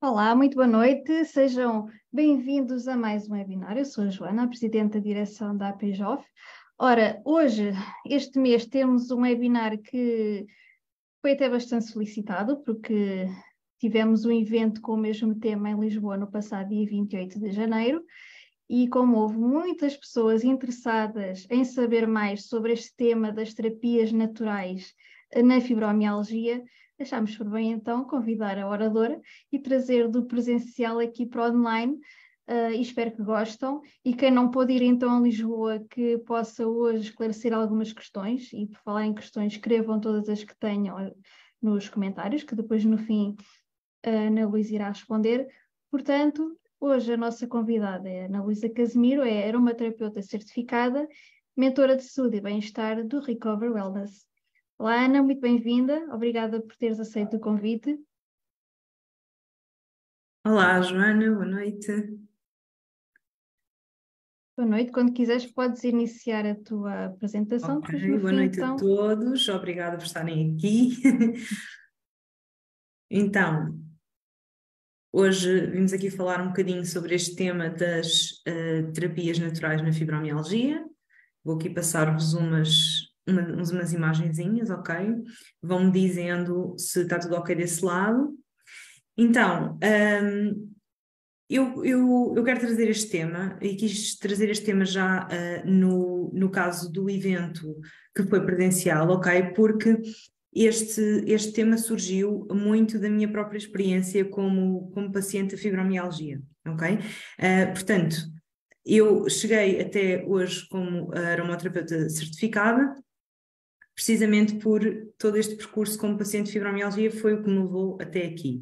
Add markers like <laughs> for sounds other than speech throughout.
Olá, muito boa noite, sejam bem-vindos a mais um webinar. Eu sou a Joana, a Presidente da Direção da APJOF. Ora, hoje, este mês, temos um webinar que foi até bastante solicitado, porque tivemos um evento com o mesmo tema em Lisboa no passado dia 28 de janeiro, e como houve muitas pessoas interessadas em saber mais sobre este tema das terapias naturais na fibromialgia, achámos por bem então convidar a oradora e trazer do presencial aqui para online. Uh, e espero que gostam. E quem não pôde ir então a Lisboa, que possa hoje esclarecer algumas questões, e por falar em questões, escrevam todas as que tenham nos comentários, que depois no fim a Ana Luísa irá responder. Portanto, hoje a nossa convidada é Ana Luísa Casimiro, é aromaterapeuta certificada, mentora de saúde e bem-estar do Recover Wellness. Olá, Ana, muito bem-vinda. Obrigada por teres aceito o convite. Olá, Joana, boa noite. Boa noite. Quando quiseres, podes iniciar a tua apresentação. Okay, boa fim, noite então... a todos. Obrigada por estarem aqui. <laughs> então, hoje vimos aqui falar um bocadinho sobre este tema das uh, terapias naturais na fibromialgia. Vou aqui passar-vos umas uma, umas imagenzinhas, ok? Vão-me dizendo se está tudo ok desse lado. Então, um, eu, eu, eu quero trazer este tema e quis trazer este tema já uh, no, no caso do evento que foi presencial, ok? Porque este, este tema surgiu muito da minha própria experiência como, como paciente de fibromialgia, ok? Uh, portanto, eu cheguei até hoje como aromaterapeuta certificada, precisamente por todo este percurso como paciente de fibromialgia foi o que me levou até aqui.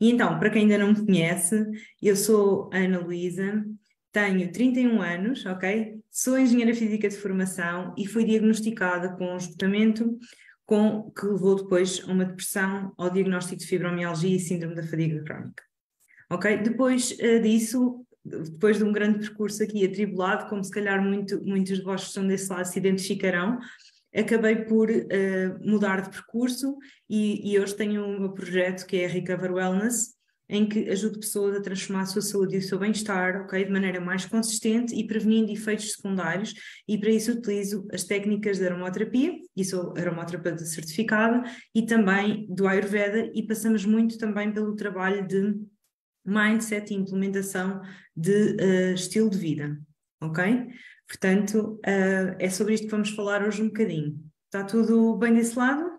E então, para quem ainda não me conhece, eu sou Ana Luísa, tenho 31 anos, ok? Sou engenheira física de formação e fui diagnosticada com um esgotamento com, que levou depois a uma depressão, ao diagnóstico de fibromialgia e síndrome da fadiga crónica. Ok? Depois uh, disso, depois de um grande percurso aqui atribulado, como se calhar muito, muitos de vós que estão desse lado se identificarão, acabei por uh, mudar de percurso e, e, hoje tenho um meu projeto que é Recover Wellness, em que ajudo pessoas a transformar a sua saúde e o seu bem-estar, ok, de maneira mais consistente e prevenindo efeitos secundários, e para isso utilizo as técnicas de aromaterapia, e sou aromaterapeuta certificada, e também do Ayurveda, e passamos muito também pelo trabalho de mindset e implementação de uh, estilo de vida, ok? Portanto, uh, é sobre isto que vamos falar hoje um bocadinho. Está tudo bem desse lado?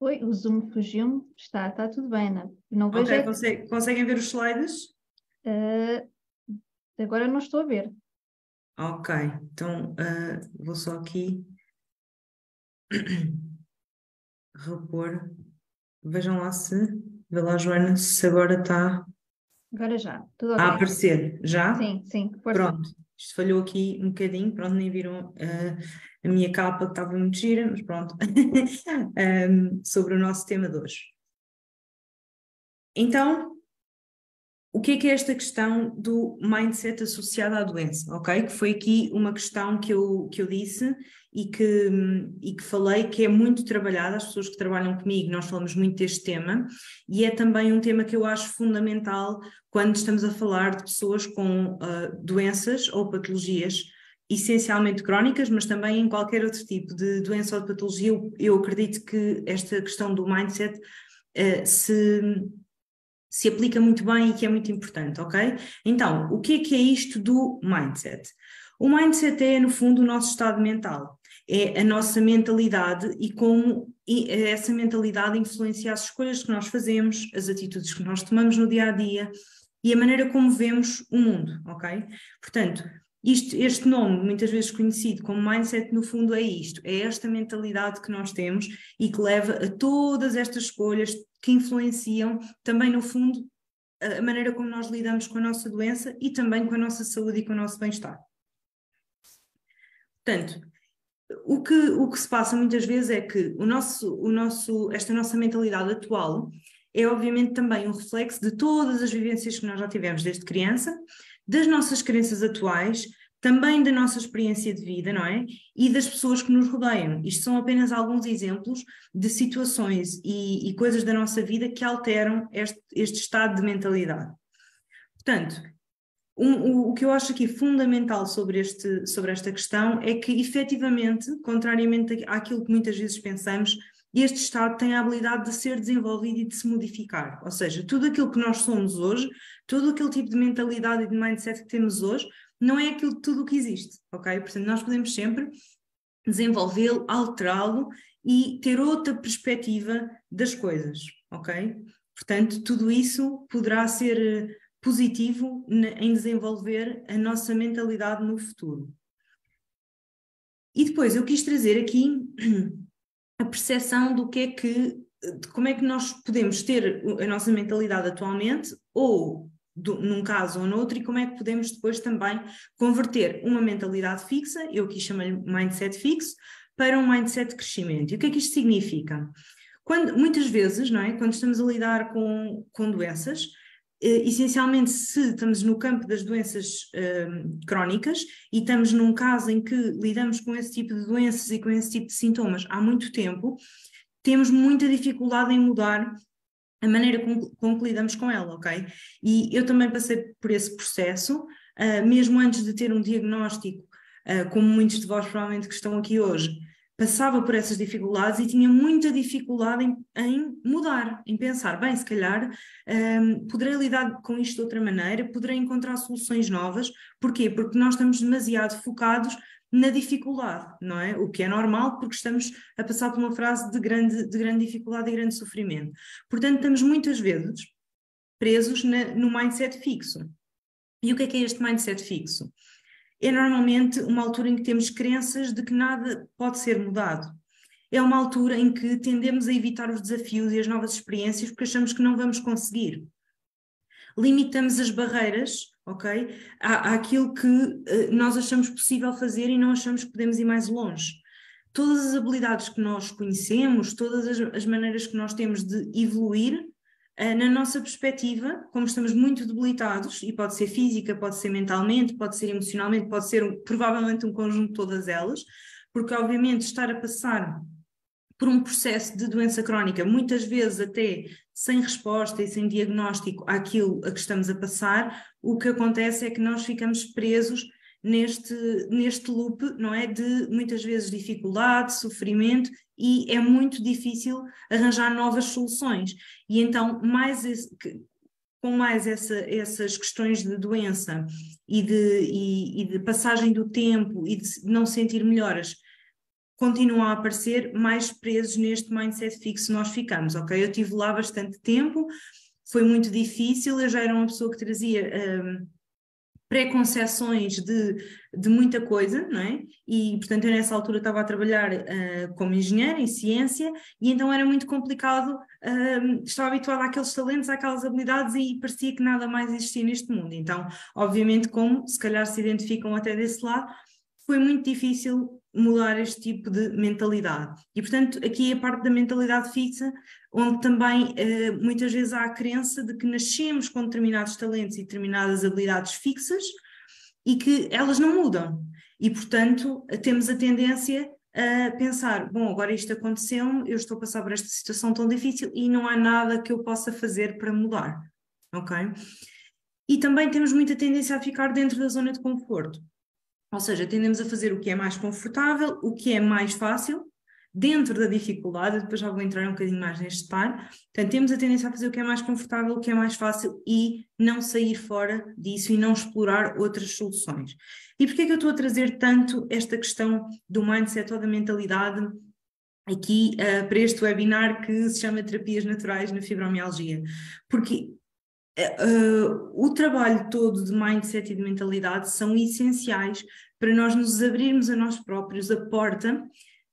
Oi, o Zoom fugiu-me. Está, está tudo bem, Ana. Não vejo. É... consegue, conseguem ver os slides? Uh, agora não estou a ver. Ok, então uh, vou só aqui <clears throat> repor. Vejam lá se. Vê lá, Joana, se agora está. Agora já, tudo okay. A aparecer, já? Sim, sim. Pronto, isto falhou aqui um bocadinho, pronto, nem viram uh, a minha capa que estava muito gira, mas pronto, <laughs> um, sobre o nosso tema de hoje. Então, o que é que é esta questão do mindset associado à doença, ok? Que foi aqui uma questão que eu, que eu disse e que, e que falei que é muito trabalhada, as pessoas que trabalham comigo, nós falamos muito deste tema, e é também um tema que eu acho fundamental quando estamos a falar de pessoas com uh, doenças ou patologias essencialmente crónicas, mas também em qualquer outro tipo de doença ou de patologia, eu, eu acredito que esta questão do mindset uh, se se aplica muito bem e que é muito importante, ok? Então, o que é que é isto do mindset? O mindset é, no fundo, o nosso estado mental, é a nossa mentalidade e como essa mentalidade influencia as escolhas que nós fazemos, as atitudes que nós tomamos no dia a dia e a maneira como vemos o mundo, ok? Portanto, isto, este nome, muitas vezes conhecido como mindset, no fundo é isto: é esta mentalidade que nós temos e que leva a todas estas escolhas que influenciam também, no fundo, a maneira como nós lidamos com a nossa doença e também com a nossa saúde e com o nosso bem-estar. Portanto, o que, o que se passa muitas vezes é que o nosso, o nosso, esta nossa mentalidade atual é obviamente também um reflexo de todas as vivências que nós já tivemos desde criança das nossas crenças atuais, também da nossa experiência de vida, não é? E das pessoas que nos rodeiam. Isto são apenas alguns exemplos de situações e, e coisas da nossa vida que alteram este, este estado de mentalidade. Portanto, um, o, o, que eu acho aqui fundamental sobre, este, sobre esta questão é que, efetivamente, contrariamente àquilo que muitas vezes pensamos, este estado tem a habilidade de ser desenvolvido e de se modificar. Ou seja, tudo aquilo que nós somos hoje, todo aquele tipo de mentalidade e de mindset que temos hoje, não é aquilo tudo o que existe, ok? Portanto, nós podemos sempre desenvolvê-lo, alterá-lo e ter outra perspectiva das coisas, ok? Portanto, tudo isso poderá ser positivo em desenvolver a nossa mentalidade no futuro. E depois eu quis trazer aqui <clears throat> a percepção do que é que, de como é que nós podemos ter a nossa mentalidade atualmente, ou do, num caso ou noutro, e como é que podemos depois também converter uma mentalidade fixa, eu aqui chamo-lhe mindset fixo, para um mindset de crescimento. E o que é que isto significa? Quando, muitas vezes, não é? quando estamos a lidar com, com doenças, essencialmente se estamos no campo das doenças eh, crónicas e estamos num caso em que lidamos com esse tipo de doenças e com esse tipo de sintomas há muito tempo, temos muita dificuldade em mudar a maneira com, com que lidamos com ela, ok? E eu também passei por esse processo, uh, mesmo antes de ter um diagnóstico, uh, como muitos de vós provavelmente que estão aqui hoje, passava por essas dificuldades e tinha muita dificuldade em, em mudar, em pensar, bem, se calhar um, poderei lidar com isto de outra maneira, poderei encontrar soluções novas. Porquê? Porque nós estamos demasiado focados na dificuldade, não é? O que é normal porque estamos a passar por uma fase de grande, de grande dificuldade e grande sofrimento. Portanto, estamos muitas vezes presos na, no mindset fixo. E o que é que é este mindset fixo? É normalmente uma altura em que temos crenças de que nada pode ser mudado. É uma altura em que tendemos a evitar os desafios e as novas experiências porque achamos que não vamos conseguir. Limitamos as barreiras, ok? À, àquilo que uh, nós achamos possível fazer e não achamos que podemos ir mais longe. Todas as habilidades que nós conhecemos, todas as, as maneiras que nós temos de evoluir, na nossa perspectiva, como estamos muito debilitados, e pode ser física, pode ser mentalmente, pode ser emocionalmente, pode ser um, provavelmente um conjunto de todas elas, porque obviamente estar a passar por um processo de doença crónica, muitas vezes até sem resposta e sem diagnóstico àquilo a que estamos a passar, o que acontece é que nós ficamos presos neste, neste loop, não é? De muitas vezes dificuldade, sofrimento e é muito difícil arranjar novas soluções. E então, mais esse, com mais essa, essas questões de doença e de, e, e de passagem do tempo e de não sentir melhoras continuam a aparecer, mais presos neste mindset fixo nós ficamos, ok? Eu tive lá bastante tempo, foi muito difícil, eu já era uma pessoa que trazia um, preconceções de, de muita coisa, não é? E, portanto, eu nessa altura estava a trabalhar uh, como engenheira em ciência e então era muito complicado, uh, estava habituada àqueles talentos, àquelas habilidades e parecia que nada mais existia neste mundo. Então, obviamente, como se calhar se identificam até desse lado, foi muito difícil mudar este tipo de mentalidade. E, portanto, aqui é a parte da mentalidade fixa, onde também eh, muitas vezes há a crença de que nascemos com determinados talentos e determinadas habilidades fixas e que elas não mudam. E, portanto, temos a tendência a pensar: bom, agora isto aconteceu, eu estou a passar por esta situação tão difícil e não há nada que eu possa fazer para mudar. Ok? E também temos muita tendência a ficar dentro da zona de conforto. Ou seja, tendemos a fazer o que é mais confortável, o que é mais fácil, dentro da dificuldade, depois já vou entrar um bocadinho mais neste par. Portanto, temos a tendência a fazer o que é mais confortável, o que é mais fácil e não sair fora disso e não explorar outras soluções. E porquê é que eu estou a trazer tanto esta questão do mindset ou da mentalidade aqui uh, para este webinar que se chama Terapias Naturais na Fibromialgia? Porque o trabalho todo de mindset e de mentalidade são essenciais para nós nos abrirmos a nós próprios a porta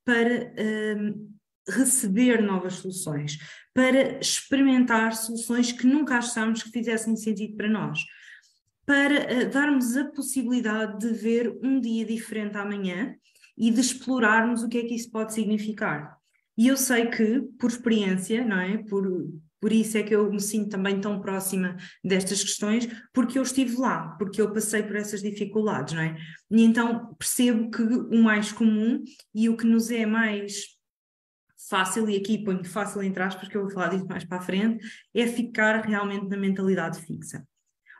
para uh, receber novas soluções, para experimentar soluções que nunca achámos que fizessem sentido para nós, para uh, darmos a possibilidade de ver um dia diferente amanhã e de explorarmos o que é que isso pode significar. E eu sei que, por experiência, não é? Por por isso é que eu me sinto também tão próxima destas questões, porque eu estive lá, porque eu passei por essas dificuldades, não é? E então percebo que o mais comum e o que nos é mais fácil, e aqui ponho fácil entre aspas, eu vou falar disso mais para a frente, é ficar realmente na mentalidade fixa.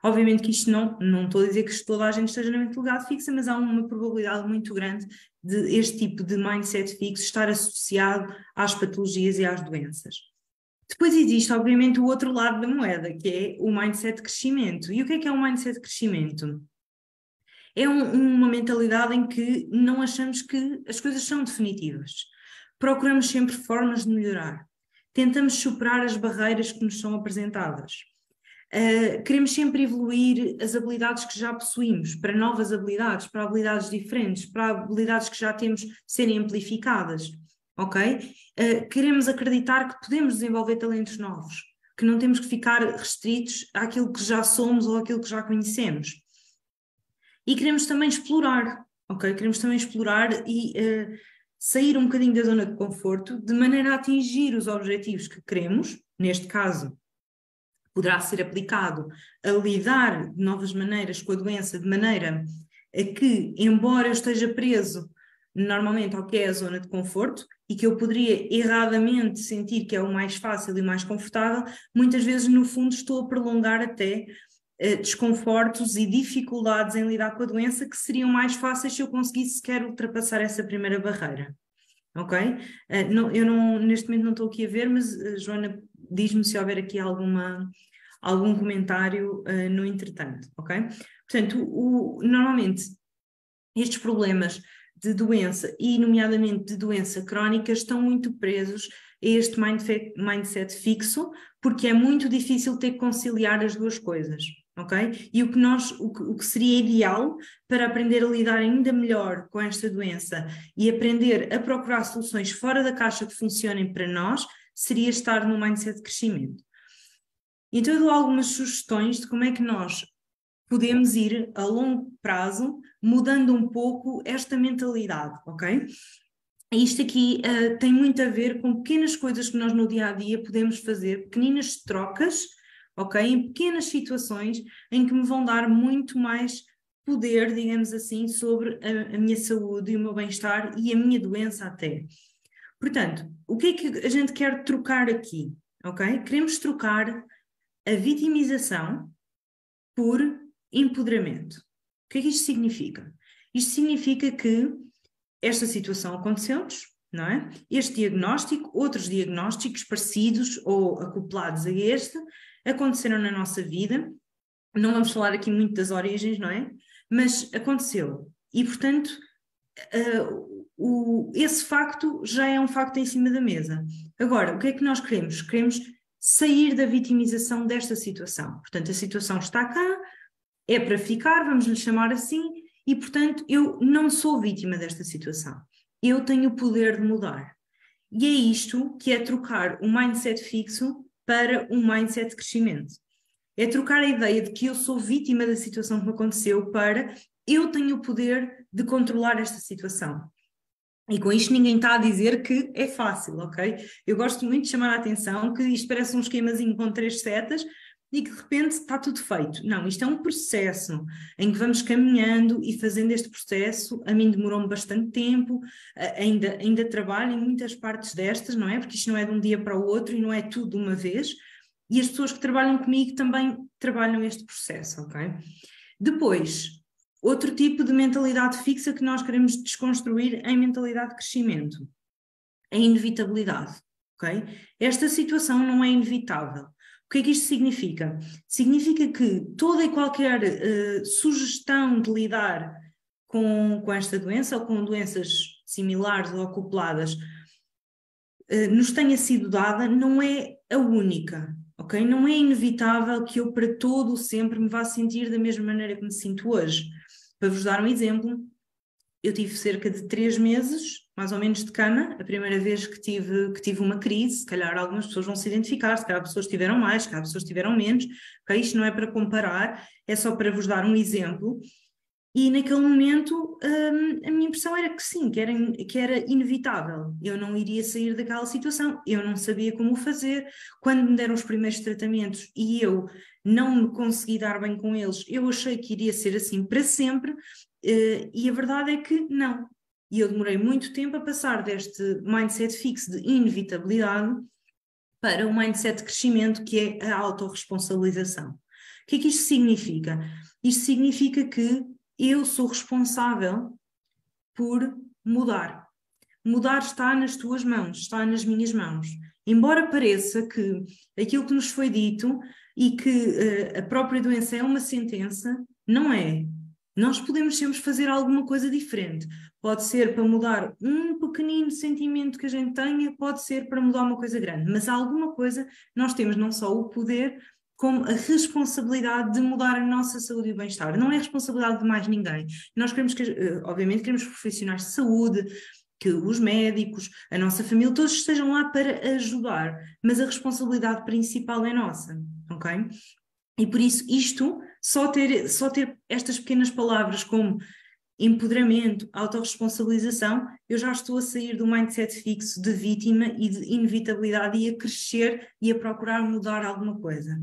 Obviamente que isto não, não estou a dizer que toda a gente esteja na mentalidade fixa, mas há uma probabilidade muito grande de este tipo de mindset fixo estar associado às patologias e às doenças. Depois existe, obviamente, o outro lado da moeda, que é o mindset de crescimento. E o que é que é o mindset de crescimento? É um, uma mentalidade em que não achamos que as coisas são definitivas. Procuramos sempre formas de melhorar. Tentamos superar as barreiras que nos são apresentadas. Uh, queremos sempre evoluir as habilidades que já possuímos para novas habilidades, para habilidades diferentes, para habilidades que já temos serem amplificadas ok? Uh, queremos acreditar que podemos desenvolver talentos novos, que não temos que ficar restritos àquilo que já somos ou àquilo que já conhecemos. E queremos também explorar, ok? Queremos também explorar e uh, sair um bocadinho da zona de conforto, de maneira a atingir os objetivos que queremos, neste caso, poderá ser aplicado a lidar de novas maneiras com a doença, de maneira a que, embora eu esteja preso normalmente ao que é a zona de conforto, e que eu poderia erradamente sentir que é o mais fácil e mais confortável, muitas vezes no fundo estou a prolongar até uh, desconfortos e dificuldades em lidar com a doença que seriam mais fáceis se eu conseguisse sequer ultrapassar essa primeira barreira. Ok? Uh, não, eu não, neste momento não estou aqui a ver, mas uh, Joana, diz-me se houver aqui alguma, algum comentário no entretanto, ok? Portanto, o, normalmente estes problemas de doença, e nomeadamente de doença crónica, estão muito presos a este mindset fixo, porque é muito difícil ter que conciliar as duas coisas. ok? E o que, nós, o que, o que seria ideal para aprender a lidar ainda melhor com esta doença e aprender a procurar soluções fora da caixa que funcionem para nós, seria estar no mindset de crescimento. Então eu dou algumas sugestões de como é que nós podemos ir a longo prazo mudando um pouco esta mentalidade, ok? Isto aqui uh, tem muito a ver com pequenas coisas que nós no dia a dia podemos fazer, pequeninas trocas, ok? Em pequenas situações em que me vão dar muito mais poder, digamos assim, sobre a, a minha saúde e o meu bem-estar e a minha doença até. Portanto, o que é que a gente quer trocar aqui, ok? Queremos trocar a vitimização por empoderamento. O que é que isto significa? Isto significa que esta situação aconteceu-nos, não é? Este diagnóstico, outros diagnósticos parecidos ou acoplados a este, aconteceram na nossa vida. Não vamos falar aqui muito das origens, não é? Mas aconteceu. E, portanto, uh, o, esse facto já é um facto em cima da mesa. Agora, o que é que nós queremos? Queremos sair da vitimização desta situação. Portanto, a situação está cá, é para ficar, vamos lhe chamar assim, e portanto eu não sou vítima desta situação. Eu tenho o poder de mudar. E é isto que é trocar um mindset fixo para um mindset de crescimento. É trocar a ideia de que eu sou vítima da situação que me aconteceu para eu tenho o poder de controlar esta situação. E com isto ninguém está a dizer que é fácil, ok? Eu gosto muito de chamar a atenção que isto parece um esquemazinho com três setas, e que de repente está tudo feito. Não, isto é um processo em que vamos caminhando e fazendo este processo. A mim demorou-me bastante tempo, ainda, ainda trabalho em muitas partes destas, não é? Porque isto não é de um dia para o outro e não é tudo de uma vez. E as pessoas que trabalham comigo também trabalham este processo, ok? Depois, outro tipo de mentalidade fixa que nós queremos desconstruir em mentalidade de crescimento. A inevitabilidade, ok? Esta situação não é inevitável o que é que isto significa? Significa que toda e qualquer uh, sugestão de lidar com, com esta doença ou com doenças similares ou acopladas uh, nos tenha sido dada não é a única, ok? Não é inevitável que eu para todo sempre me vá sentir da mesma maneira que me sinto hoje. Para vos dar um exemplo, eu tive cerca de três meses, mais ou menos, de cama, a primeira vez que tive, que tive uma crise, se calhar algumas pessoas vão se identificar, se calhar pessoas tiveram mais, se calhar pessoas tiveram menos, okay? isto não é para comparar, é só para vos dar um exemplo. E naquele momento hum, a minha impressão era que sim, que era, que era inevitável. Eu não iria sair daquela situação, eu não sabia como fazer. Quando me deram os primeiros tratamentos e eu não me consegui dar bem com eles, eu achei que iria ser assim para sempre, uh, e a verdade é que não. E eu demorei muito tempo a passar deste mindset fixo de inevitabilidade para o mindset de crescimento, que é a autorresponsabilização. O que é que isto significa? Isto significa que eu sou responsável por mudar. Mudar está nas tuas mãos, está nas minhas mãos. Embora pareça que aquilo que nos foi dito e que uh, a própria doença é uma sentença, não é. Nós podemos sempre fazer alguma coisa diferente. Pode ser para mudar um pequenino sentimento que a gente tenha, pode ser para mudar uma coisa grande, mas alguma coisa nós temos não só o poder, como a responsabilidade de mudar a nossa saúde e bem-estar. Não é responsabilidade de mais ninguém. Nós queremos que, eh, obviamente, queremos profissionais de saúde, que os médicos, a nossa família, todos estejam lá para ajudar, mas a responsabilidade principal é nossa, ok? E por isso isto, só ter, só ter estas pequenas palavras como empoderamento, autorresponsabilização, eu já estou a sair do mindset fixo de vítima e de inevitabilidade e a crescer e a procurar mudar alguma coisa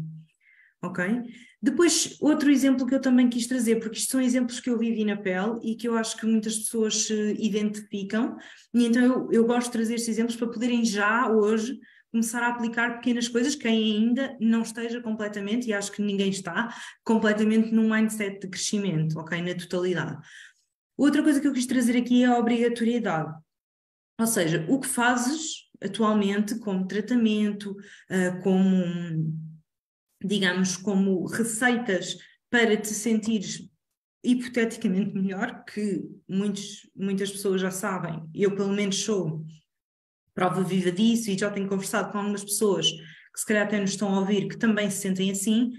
ok? Depois, outro exemplo que eu também quis trazer, porque isto são exemplos que eu vivi na pele e que eu acho que muitas pessoas se identificam, e então eu, eu gosto de trazer estes exemplos para poderem já, hoje, começar a aplicar pequenas coisas, quem ainda não esteja completamente, e acho que ninguém está, completamente num mindset de crescimento, ok? Na totalidade. Outra coisa que eu quis trazer aqui é a obrigatoriedade. Ou seja, o que fazes atualmente como tratamento, uh, como digamos, como receitas para te sentires hipoteticamente melhor, que muitos, muitas pessoas já sabem, eu pelo menos sou prova viva disso e já tenho conversado com algumas pessoas que se calhar até nos estão a ouvir que também se sentem assim,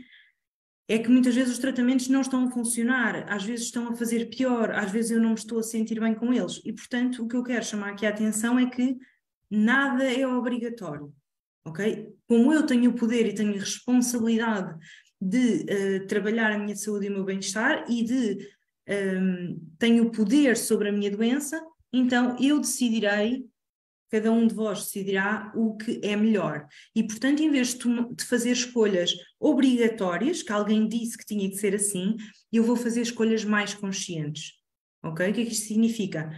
é que muitas vezes os tratamentos não estão a funcionar, às vezes estão a fazer pior, às vezes eu não me estou a sentir bem com eles. E portanto, o que eu quero chamar aqui a atenção é que nada é obrigatório ok? Como eu tenho o poder e tenho a responsabilidade de uh, trabalhar a minha saúde e o meu bem-estar e de um, ehm, tenho o poder sobre a minha doença, então eu decidirei, cada um de vós decidirá o que é melhor. E portanto, em vez de, fazer escolhas obrigatórias, que alguém disse que tinha que ser assim, eu vou fazer escolhas mais conscientes. Ok? O que é que isto significa?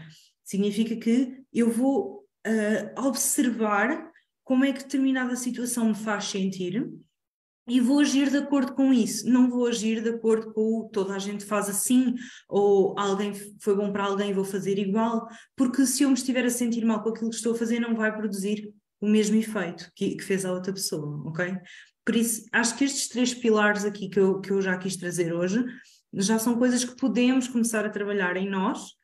Significa que eu vou uh, observar como é que determinada situação me faz sentir e vou agir de acordo com isso, não vou agir de acordo com o toda a gente faz assim, ou alguém foi bom para alguém, vou fazer igual, porque se eu me estiver a sentir mal com aquilo que estou a fazer, não vai produzir o mesmo efeito que, que fez a outra pessoa, ok? Por isso, acho que estes três pilares aqui que eu, que eu já quis trazer hoje já são coisas que podemos começar a trabalhar em nós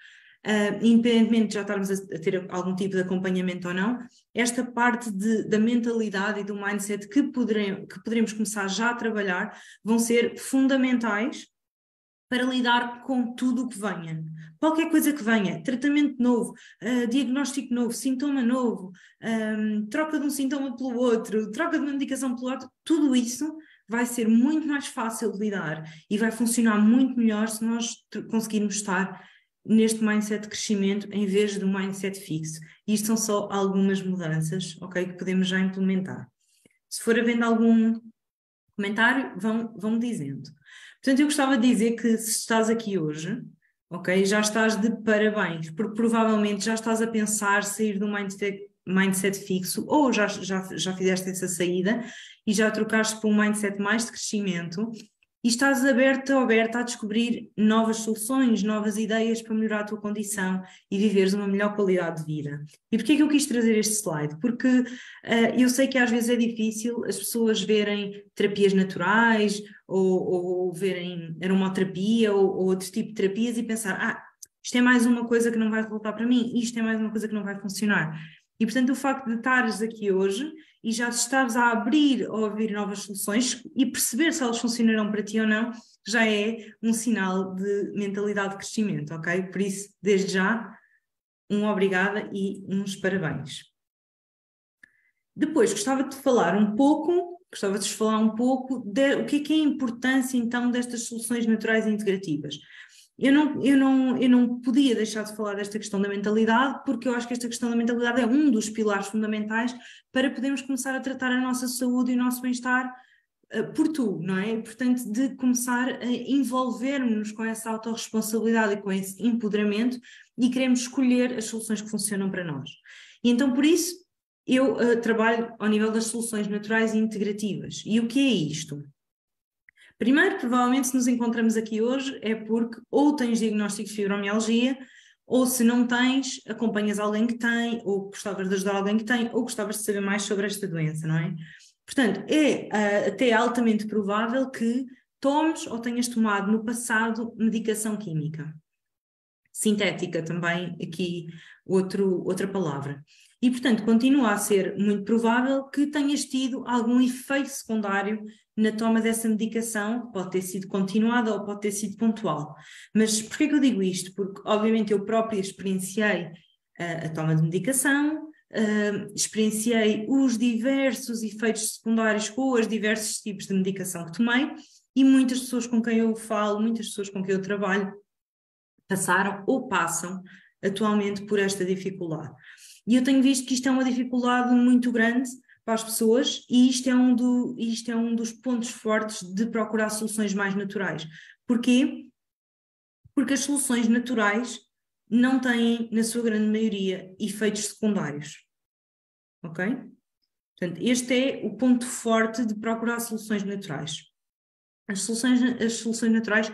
uh, independentemente de já estarmos a, ter algum tipo de acompanhamento ou não, esta parte de, da mentalidade e do mindset que, que poderemos começar já a trabalhar vão ser fundamentais para lidar com tudo o que venha. Qualquer coisa que venha, tratamento novo, uh, diagnóstico novo, sintoma novo, um, troca de um sintoma pelo outro, troca de uma medicação pelo outro, tudo isso vai ser muito mais fácil de lidar e vai funcionar muito melhor se nós conseguirmos estar neste mindset de crescimento em vez do mindset fixo. E isto são só algumas mudanças, ok, que podemos já implementar. Se for havendo algum comentário, vão, vão dizendo. Portanto, eu gostava de dizer que se estás aqui hoje, ok, já estás de parabéns, porque provavelmente já estás a pensar sair do mindset, mindset fixo, ou já, já, já fizeste essa saída e já trocaste para um mindset mais de crescimento e estás aberta ou aberta a descobrir novas soluções, novas ideias para melhorar a tua condição e viveres uma melhor qualidade de vida. E porquê é que eu quis trazer este slide? Porque uh, eu sei que às vezes é difícil as pessoas verem terapias naturais ou, ou verem aromaterapia ou, ou outro tipo de terapias e pensar, ah, isto é mais uma coisa que não vai resultar para mim, isto é mais uma coisa que não vai funcionar. E portanto o facto de estares aqui hoje e já estares a abrir a ouvir novas soluções e perceber se elas funcionarão para ti ou não, já é um sinal de mentalidade de crescimento, ok? Por isso, desde já, um obrigada e uns parabéns. Depois, gostava de falar um pouco, gostava de falar um pouco de o que é, que é a importância então destas soluções naturais e integrativas. Eu não, eu, não, eu não podia deixar de falar desta questão da mentalidade, porque eu acho que esta questão da mentalidade é um dos pilares fundamentais para podermos começar a tratar a nossa saúde e o nosso bem-estar uh, por tu, não é? Portanto, de começar a envolver-nos com essa autorresponsabilidade e com esse empoderamento e queremos escolher as soluções que funcionam para nós. E então, por isso, eu uh, trabalho ao nível das soluções naturais e integrativas. E o que é isto? Primeiro, provavelmente, se nos encontramos aqui hoje é porque ou tens diagnóstico de fibromialgia, ou se não tens, acompanhas alguém que tem, ou gostavas de ajudar alguém que tem, ou gostavas de saber mais sobre esta doença, não é? Portanto, é uh, até altamente provável que tomes ou tenhas tomado no passado medicação química. Sintética também, aqui outro, outra palavra. E, portanto, continua a ser muito provável que tenhas tido algum efeito secundário na toma dessa medicação, pode ter sido continuada ou pode ter sido pontual. Mas por que eu digo isto? Porque, obviamente, eu própria experienciei uh, a toma de medicação, uh, experienciei os diversos efeitos secundários com os diversos tipos de medicação que tomei e muitas pessoas com quem eu falo, muitas pessoas com quem eu trabalho, passaram ou passam atualmente por esta dificuldade. E eu tenho visto que isto é uma dificuldade muito grande para as pessoas e isto é um, do, isto é um dos pontos fortes de procurar soluções mais naturais. Porquê? Porque as soluções naturais não têm, na sua grande maioria, efeitos secundários. Ok? Portanto, este é o ponto forte de procurar soluções naturais. As soluções, as soluções naturais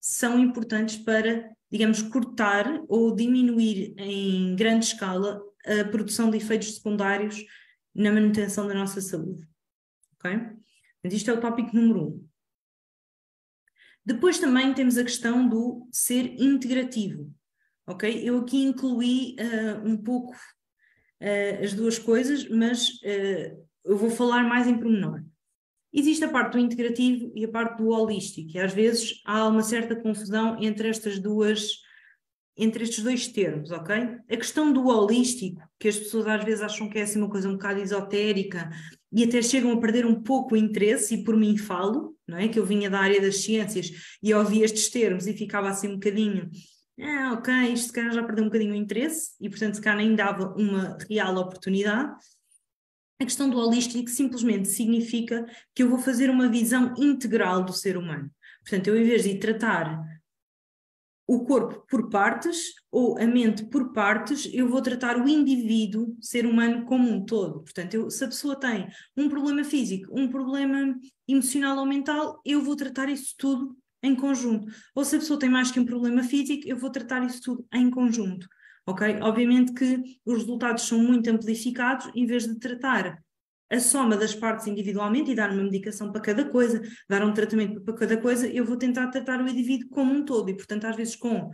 são importantes para, digamos, cortar ou diminuir em grande escala a produção de efeitos secundários na manutenção da nossa saúde. Ok? Isto é o tópico número um. Depois também temos a questão do ser integrativo. Ok? Eu aqui incluí uh, um pouco uh, as duas coisas, mas uh, eu vou falar mais em pormenor. Existe a parte do integrativo e a parte do holístico, e às vezes há uma certa confusão entre estas duas, entre estes dois termos, ok? A questão do holístico, que as pessoas às vezes acham que é assim uma coisa um bocado esotérica e até chegam a perder um pouco o interesse, e por mim falo, não é? Que eu vinha da área das ciências e ouvia estes termos e ficava assim um bocadinho, ah, ok, isto se calhar já perdeu um bocadinho o interesse e portanto se calhar nem dava uma real oportunidade. A questão do holístico simplesmente significa que eu vou fazer uma visão integral do ser humano. Portanto, eu em vez de tratar o corpo por partes ou a mente por partes, eu vou tratar o indivíduo, ser humano, como um todo. Portanto, eu, se a pessoa tem um problema físico, um problema emocional ou mental, eu vou tratar isso tudo em conjunto. Ou se a pessoa tem mais que um problema físico, eu vou tratar isso tudo em conjunto ok? Obviamente que os resultados são muito amplificados em vez de tratar a soma das partes individualmente e dar uma medicação para cada coisa, dar um tratamento para cada coisa, eu vou tentar tratar o indivíduo como um todo e, portanto, às vezes com uh,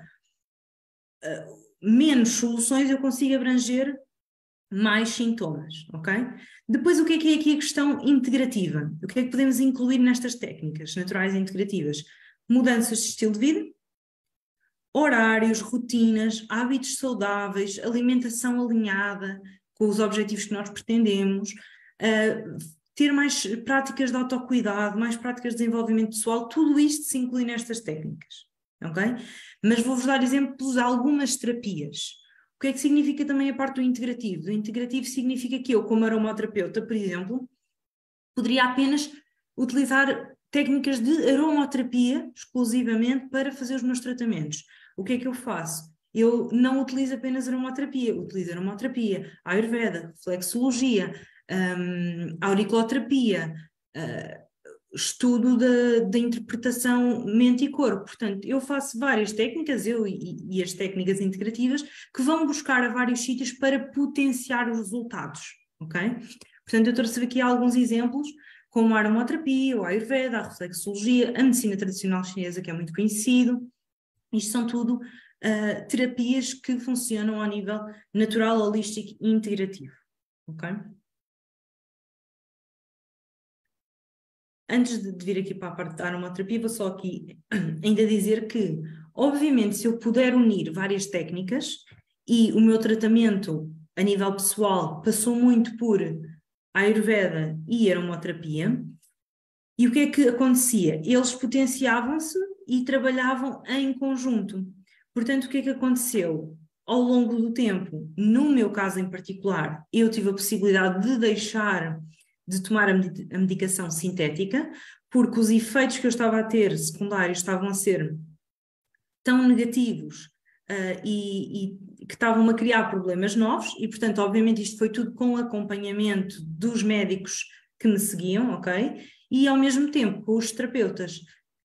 menos soluções eu consigo abranger mais sintomas, ok? Depois, o que é que é aqui a questão integrativa? O que é que podemos incluir nestas técnicas naturais integrativas? Mudanças de estilo de vida, horários, rotinas, hábitos saudáveis, alimentação alinhada com os objetivos que nós pretendemos, ter mais práticas de autocuidado, mais práticas de desenvolvimento pessoal, tudo isto se inclui nestas técnicas, ok? Mas vou-vos dar exemplos de algumas terapias. O que é que significa também a parte do integrativo? O integrativo significa que eu, como aromaterapeuta, por exemplo, poderia apenas utilizar técnicas de aromaterapia exclusivamente para fazer os meus tratamentos o que é que eu faço? Eu não utilizo apenas aromaterapia, utilizo aromaterapia, ayurveda, flexologia, um, auriculoterapia, uh, estudo da, interpretação mente e corpo. Portanto, eu faço várias técnicas, eu e, e, as técnicas integrativas, que vão buscar a vários sítios para potenciar os resultados, ok? Portanto, eu trouxe aqui alguns exemplos, como a aromaterapia, o ayurveda, a reflexologia, a medicina tradicional chinesa, que é muito conhecido, isto são tudo uh, terapias que funcionam ao nível natural, holístico e integrativo. Ok? Antes de, vir aqui para a parte da aromaterapia, vou só aqui <clears throat> ainda dizer que, obviamente, se eu puder unir várias técnicas e o meu tratamento a nível pessoal passou muito por Ayurveda e aromaterapia, e o que é que acontecia? Eles potenciavam-se e trabalhavam em conjunto. Portanto, o que é que aconteceu? Ao longo do tempo, no meu caso em particular, eu tive a possibilidade de deixar de tomar a, medicação sintética, porque os efeitos que eu estava a ter secundários estavam a ser tão negativos uh, e, e, que estavam a criar problemas novos, e portanto, obviamente, isto foi tudo com acompanhamento dos médicos que me seguiam, ok? E ao mesmo tempo com os terapeutas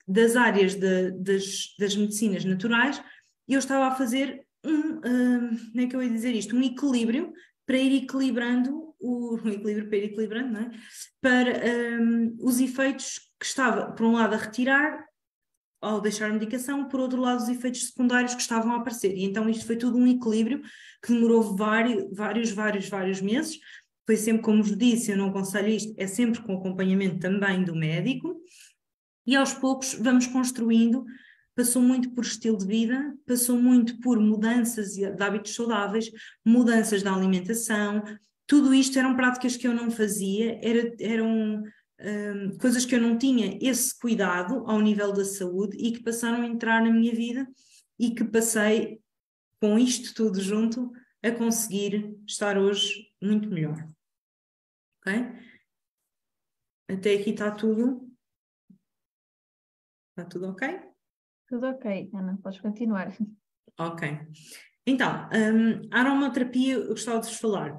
das áreas de, das, das medicinas naturais, eu estava a fazer um, uh, como é que eu ia dizer isto? Um equilíbrio para ir equilibrando o, <laughs> equilíbrio ir equilibrando, é? Para um, os efeitos que estava, por um lado, a retirar ao deixar a medicação, por outro lado, os efeitos secundários que estavam a aparecer. E então isto foi tudo um equilíbrio que demorou vários, vários, vários, vários meses. Foi sempre, como vos disse, eu não aconselho isto, é sempre com acompanhamento também do médico. E aos poucos vamos construindo passou muito por estilo de vida, passou muito por mudanças de hábitos saudáveis, mudanças da alimentação, tudo isto eram práticas que eu não fazia, era, eram um, coisas que eu não tinha esse cuidado ao nível da saúde e que passaram a entrar na minha vida e que passei com isto tudo junto a conseguir estar hoje muito melhor. Ok? Até aqui está tudo. Está tudo ok? Tudo ok, Ana, podes continuar. Ok. Então, um, a aromaterapia, eu gostava de vos falar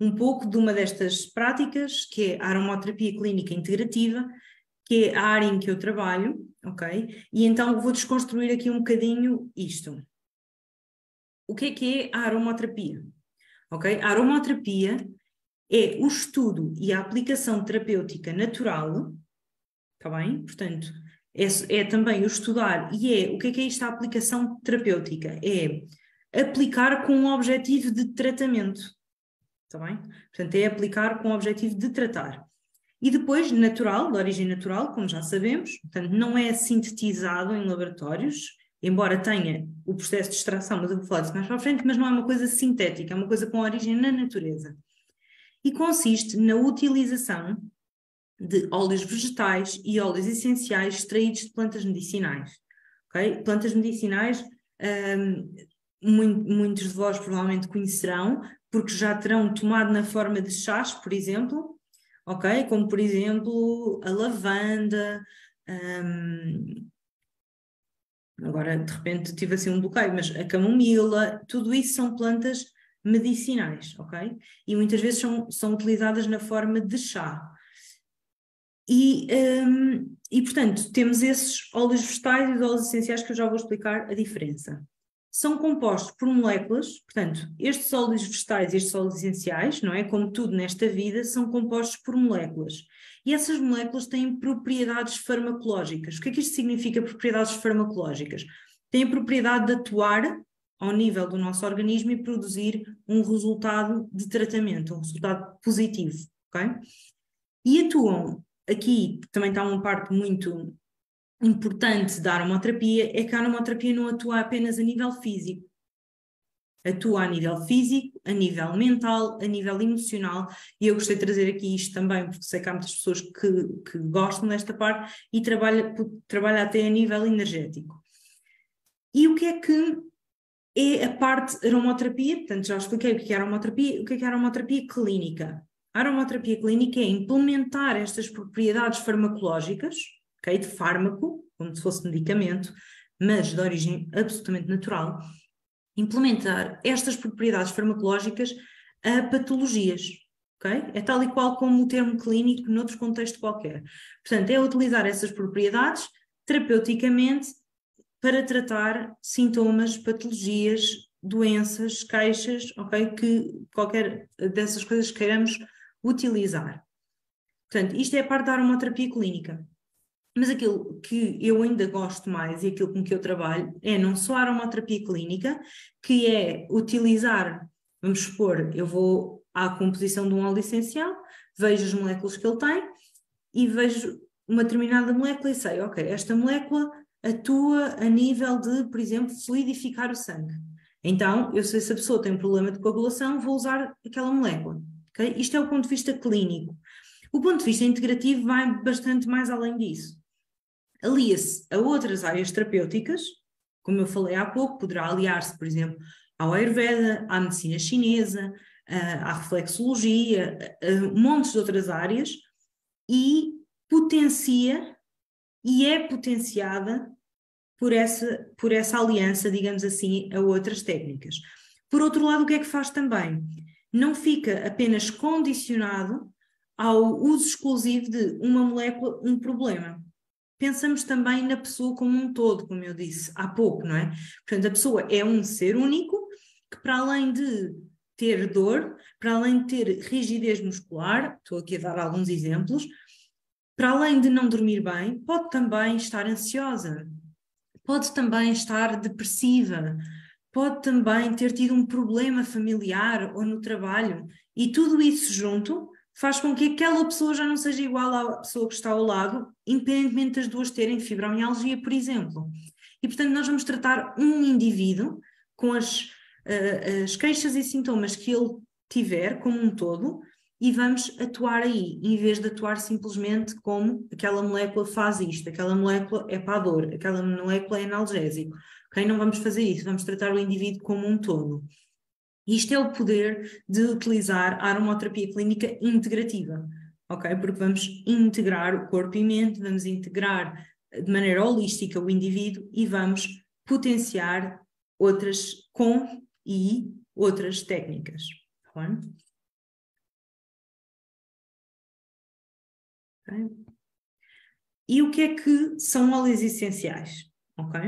um pouco de uma destas práticas, que é a aromaterapia clínica integrativa, que é a área em que eu trabalho, ok? E então vou desconstruir aqui um bocadinho isto. O que é que é a aromaterapia? Ok? A aromaterapia é o estudo e a aplicação terapêutica natural, está bem? Portanto, é, é também o estudar, e é o que é que é isto a aplicação terapêutica? É aplicar com um objetivo de tratamento. Está bem? Portanto, é aplicar com o objetivo de tratar. E depois, natural, de origem natural, como já sabemos, portanto, não é sintetizado em laboratórios, embora tenha o processo de extração, mas eu vou falar disso mais para frente, mas não é uma coisa sintética, é uma coisa com origem na natureza. E consiste na utilização de óleos vegetais e óleos essenciais extraídos de plantas medicinais. Okay? Plantas medicinais, um, muito, muitos de vós provavelmente conhecerão, porque já terão tomado na forma de chás, por exemplo, ok? Como por exemplo a lavanda. Um, agora de repente tive assim um bloqueio, mas a camomila, tudo isso são plantas medicinais, ok? E muitas vezes são, são utilizadas na forma de chá. E, um, e, portanto, temos esses óleos vegetais e os óleos essenciais que eu já vou explicar a diferença. São compostos por moléculas, portanto, estes óleos vegetais e estes óleos essenciais, não é? Como tudo nesta vida, são compostos por moléculas. E essas moléculas têm propriedades farmacológicas. O que é que isto significa, propriedades farmacológicas? Têm a propriedade de atuar ao nível do nosso organismo e produzir um resultado de tratamento, um resultado positivo, ok? E atuam aqui também está uma parte muito importante da aromaterapia, é que a aromaterapia não atua apenas a nível físico. Atua a nível físico, a nível mental, a nível emocional, e eu gostei de trazer aqui isto também, porque sei que há muitas pessoas que, que gostam desta parte e trabalha, trabalha até a nível energético. E o que é que é a parte aromaterapia? Portanto, já expliquei o que é aromaterapia, o que é, que é aromaterapia clínica. A aromaterapia clínica é implementar estas propriedades farmacológicas, okay, de fármaco, como se fosse medicamento, mas de origem absolutamente natural, implementar estas propriedades farmacológicas a patologias. Okay? É tal e qual como o termo clínico noutro contexto qualquer. Portanto, é utilizar essas propriedades terapeuticamente para tratar sintomas, patologias, doenças, queixas, ok? Que qualquer dessas coisas queiramos utilizar. Portanto, isto é a parte da aromaterapia clínica. Mas aquilo que eu ainda gosto mais e aquilo com que eu trabalho é não só a aromaterapia clínica, que é utilizar, vamos supor, eu vou à composição de um óleo essencial, vejo as moléculas que ele tem e vejo uma determinada molécula e sei, ok, esta molécula atua a nível de, por exemplo, fluidificar o sangue. Então, eu sei se a pessoa tem um problema de coagulação, vou usar aquela molécula. Okay? Isto é o ponto de vista clínico. O ponto de vista integrativo vai bastante mais além disso. Alia-se a outras áreas terapêuticas, como eu falei há pouco, poderá aliar-se, por exemplo, ao Ayurveda, à medicina chinesa, à reflexologia, a montes de outras áreas, e potencia e é potenciada por essa, por essa aliança, digamos assim, a outras técnicas. Por outro lado, o que é que faz também? Não fica apenas condicionado ao uso exclusivo de uma molécula, um problema. Pensamos também na pessoa como um todo, como eu disse há pouco, não é? Portanto, a pessoa é um ser único que, para além de ter dor, para além de ter rigidez muscular, estou aqui a dar alguns exemplos, para além de não dormir bem, pode também estar ansiosa, pode também estar depressiva, pode também ter tido um problema familiar ou no trabalho, e tudo isso junto faz com que aquela pessoa já não seja igual à pessoa que está ao lado, independentemente das duas terem fibromialgia, por exemplo. E portanto, nós vamos tratar um indivíduo com as, uh, as queixas e sintomas que ele tiver como um todo, e vamos atuar aí, em vez de atuar simplesmente como aquela molécula faz isto, aquela molécula é para a dor, aquela molécula é analgésico. Okay? Não vamos fazer isso, vamos tratar o indivíduo como um todo. Isto é o poder de utilizar a aromaterapia clínica integrativa, ok? Porque vamos integrar o corpo e mente, vamos integrar de maneira holística o indivíduo e vamos potenciar outras com e outras técnicas. Tá? Okay? E o que é que são óleos essenciais? Ok?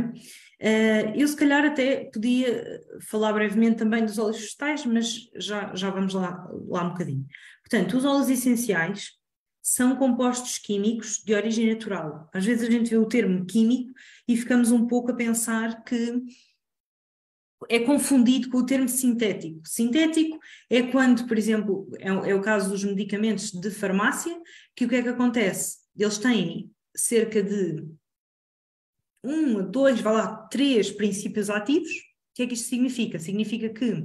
Uh, eu se calhar até podia falar brevemente também dos óleos vegetais, mas já, já vamos lá, lá um bocadinho. Portanto, os óleos essenciais são compostos químicos de origem natural. Às vezes a gente vê o termo químico e ficamos um pouco a pensar que é confundido com o termo sintético. Sintético é quando, por exemplo, é, é, o caso dos medicamentos de farmácia, que o que é que acontece? Eles têm cerca de um, dois, vá lá, três princípios ativos. O que é que isto significa? Significa que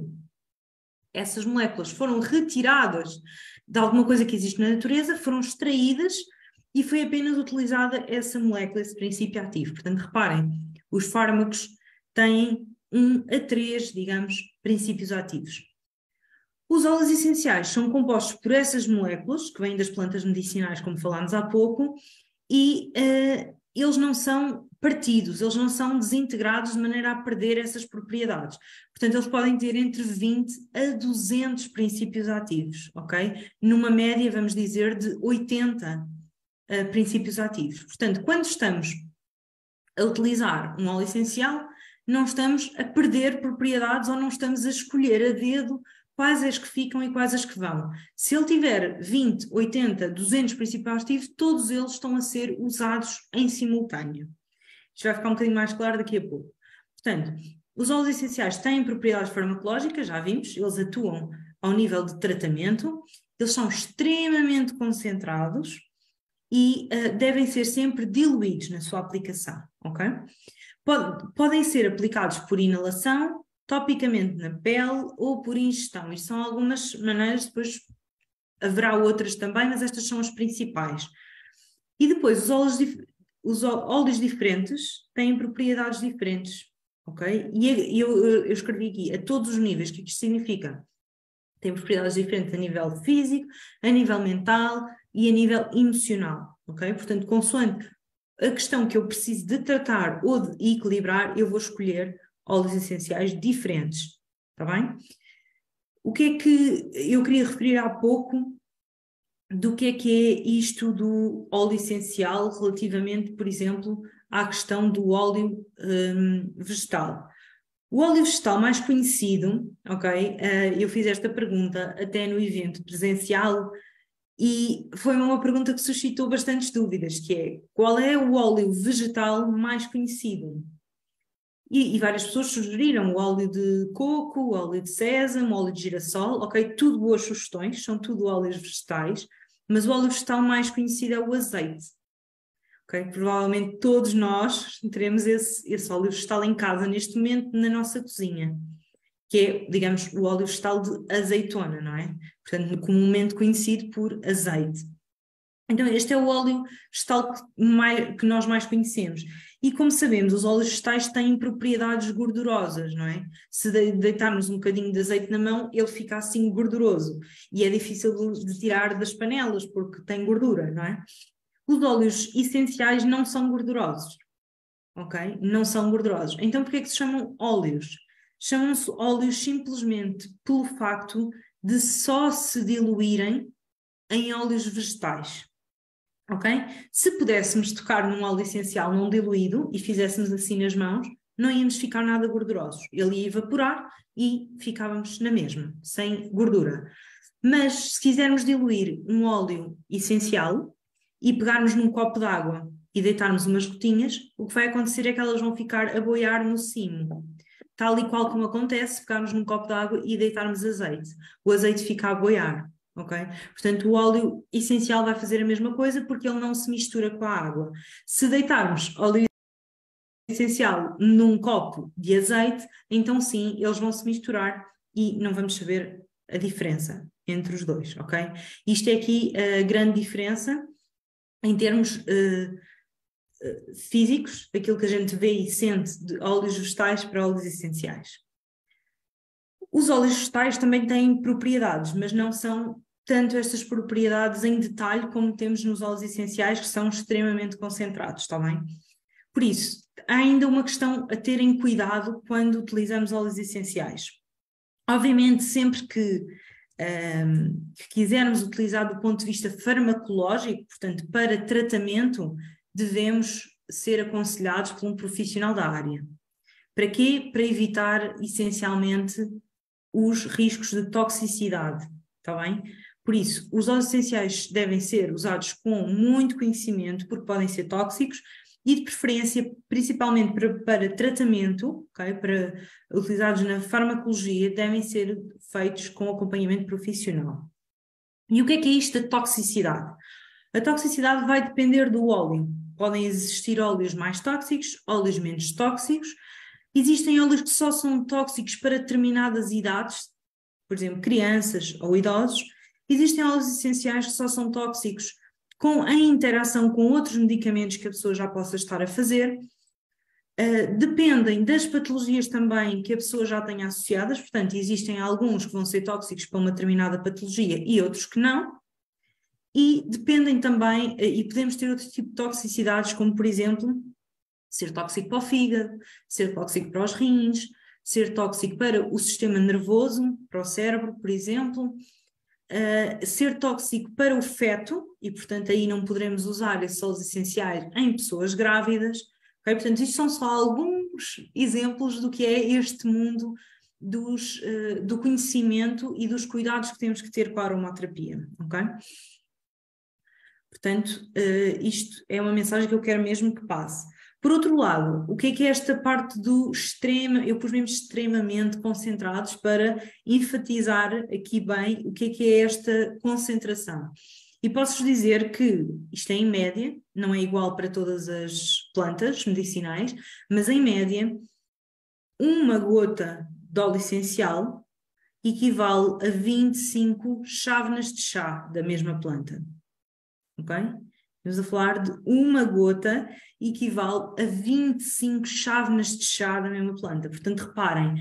essas moléculas foram retiradas de alguma coisa que existe na natureza, foram extraídas e foi apenas utilizada essa molécula, esse princípio ativo. Portanto, reparem, os fármacos têm um a três, digamos, princípios ativos. Os óleos essenciais são compostos por essas moléculas, que vêm das plantas medicinais, como falámos há pouco, e uh, eles não são partidos, eles não são desintegrados de maneira a perder essas propriedades. Portanto, eles podem ter entre 20 a 200 princípios ativos, ok? Numa média, vamos dizer, de 80 uh, eh, princípios ativos. Portanto, quando estamos a utilizar um óleo essencial, não estamos a perder propriedades ou não estamos a escolher a dedo quais as que ficam e quais as que vão. Se ele tiver 20, 80, 200 princípios ativos, todos eles estão a ser usados em simultâneo. Isto vai ficar um bocadinho mais claro daqui a pouco. Portanto, os óleos essenciais têm propriedades farmacológicas, já vimos, eles atuam ao nível de tratamento, eles são extremamente concentrados e uh, devem ser sempre diluídos na sua aplicação, ok? podem ser aplicados por inalação, topicamente na pele ou por ingestão. Isto são algumas maneiras, depois haverá outras também, mas estas são as principais. E depois, os óleos, os óleos diferentes têm propriedades diferentes, ok? E eu, eu escrevi aqui a todos os níveis, o que isto significa? Tem propriedades diferentes a nível físico, a nível mental e a nível emocional, ok? Portanto, consoante a questão que eu preciso de tratar ou de equilibrar, eu vou escolher óleos essenciais diferentes, está bem? O que é que eu queria referir há pouco do que é que é isto do óleo essencial relativamente, por exemplo, à questão do óleo um, vegetal. O óleo vegetal mais conhecido, ok? Uh, eu fiz esta pergunta até no evento presencial e foi uma pergunta que suscitou bastantes dúvidas, que é qual é o óleo vegetal mais conhecido? E, e, várias pessoas sugeriram o óleo de coco, o óleo de sésamo, óleo de girassol, ok, tudo boas sugestões, são tudo óleos vegetais, mas o óleo vegetal mais conhecido é o azeite. Ok, provavelmente todos nós teremos esse, esse óleo vegetal em casa neste momento na nossa cozinha que é, digamos, o óleo vegetal de azeitona, não é? Portanto, comumente conhecido por azeite. Então, este é o óleo vegetal que, mais, que nós mais conhecemos. E como sabemos, os óleos vegetais têm propriedades gordurosas, não é? Se deitarmos um bocadinho de azeite na mão, ele fica assim gorduroso. E é difícil de tirar das panelas, porque tem gordura, não é? Os óleos essenciais não são gordurosos, ok? Não são gordurosos. Então, por que é que se chamam óleos? Chamam-se óleos simplesmente pelo facto de só se diluírem em óleos vegetais ok? Se pudéssemos tocar num óleo essencial não diluído e fizéssemos assim nas mãos, não íamos ficar nada gordurosos. Ele ia evaporar e ficávamos na mesma, sem gordura. Mas se quisermos diluir um óleo essencial e pegarmos num copo d'água e deitarmos umas gotinhas, o que vai acontecer é que elas vão ficar a boiar no cimo. Tal e qual como acontece, pegarmos num copo d'água e deitarmos azeite. O azeite fica a boiar ok? Portanto, o óleo essencial vai fazer a mesma coisa porque ele não se mistura com a água. Se deitarmos óleo essencial num copo de azeite, então sim, eles vão se misturar e não vamos saber a diferença entre os dois, ok? Isto é aqui a grande diferença em termos uh, físicos, aquilo que a gente vê e sente de óleos vegetais para óleos essenciais. Os óleos vegetais também têm propriedades, mas não são tanto estas propriedades em detalhe como temos nos óleos essenciais, que são extremamente concentrados, está bem? Por isso, há ainda uma questão a terem cuidado quando utilizamos óleos essenciais. Obviamente, sempre que, um, que quisermos utilizar do ponto de vista farmacológico, portanto, para tratamento, devemos ser aconselhados por um profissional da área. Para quê? Para evitar, essencialmente, os riscos de toxicidade, está bem? Por isso, os óleos essenciais devem ser usados com muito conhecimento, porque podem ser tóxicos, e de preferência, principalmente para, para tratamento, okay, para utilizados na farmacologia, devem ser feitos com acompanhamento profissional. E o que é que é isto da toxicidade? A toxicidade vai depender do óleo. Podem existir óleos mais tóxicos, óleos menos tóxicos. Existem óleos que só são tóxicos para determinadas idades, por exemplo, crianças ou idosos, Existem óleos essenciais que só são tóxicos com a interação com outros medicamentos que a pessoa já possa estar a fazer. Uh, dependem das patologias também que a pessoa já tenha associadas, portanto, existem alguns que vão ser tóxicos para uma determinada patologia e outros que não. E dependem também, uh, e podemos ter outro tipo de toxicidades, como por exemplo, ser tóxico para o fígado, ser tóxico para os rins, ser tóxico para o sistema nervoso, para o cérebro, por exemplo, uh, ser tóxico para o feto, e portanto aí não poderemos usar esses óleos essenciais em pessoas grávidas. Okay? Portanto, isto são só alguns exemplos do que é este mundo dos, uh, do conhecimento e dos cuidados que temos que ter com a aromaterapia. Okay? Portanto, uh, isto é uma mensagem que eu quero mesmo que passe. Por outro lado, o que é que é esta parte do extrema, eu pus mesmo extremamente concentrados para enfatizar aqui bem o que é que é esta concentração. E posso-vos dizer que isto é em média, não é igual para todas as plantas medicinais, mas em média, uma gota de óleo essencial equivale a 25 chávenas de chá da mesma planta. Ok? Estamos a falar de uma gota equivale a 25 chávenas de chá da mesma planta. Portanto, reparem,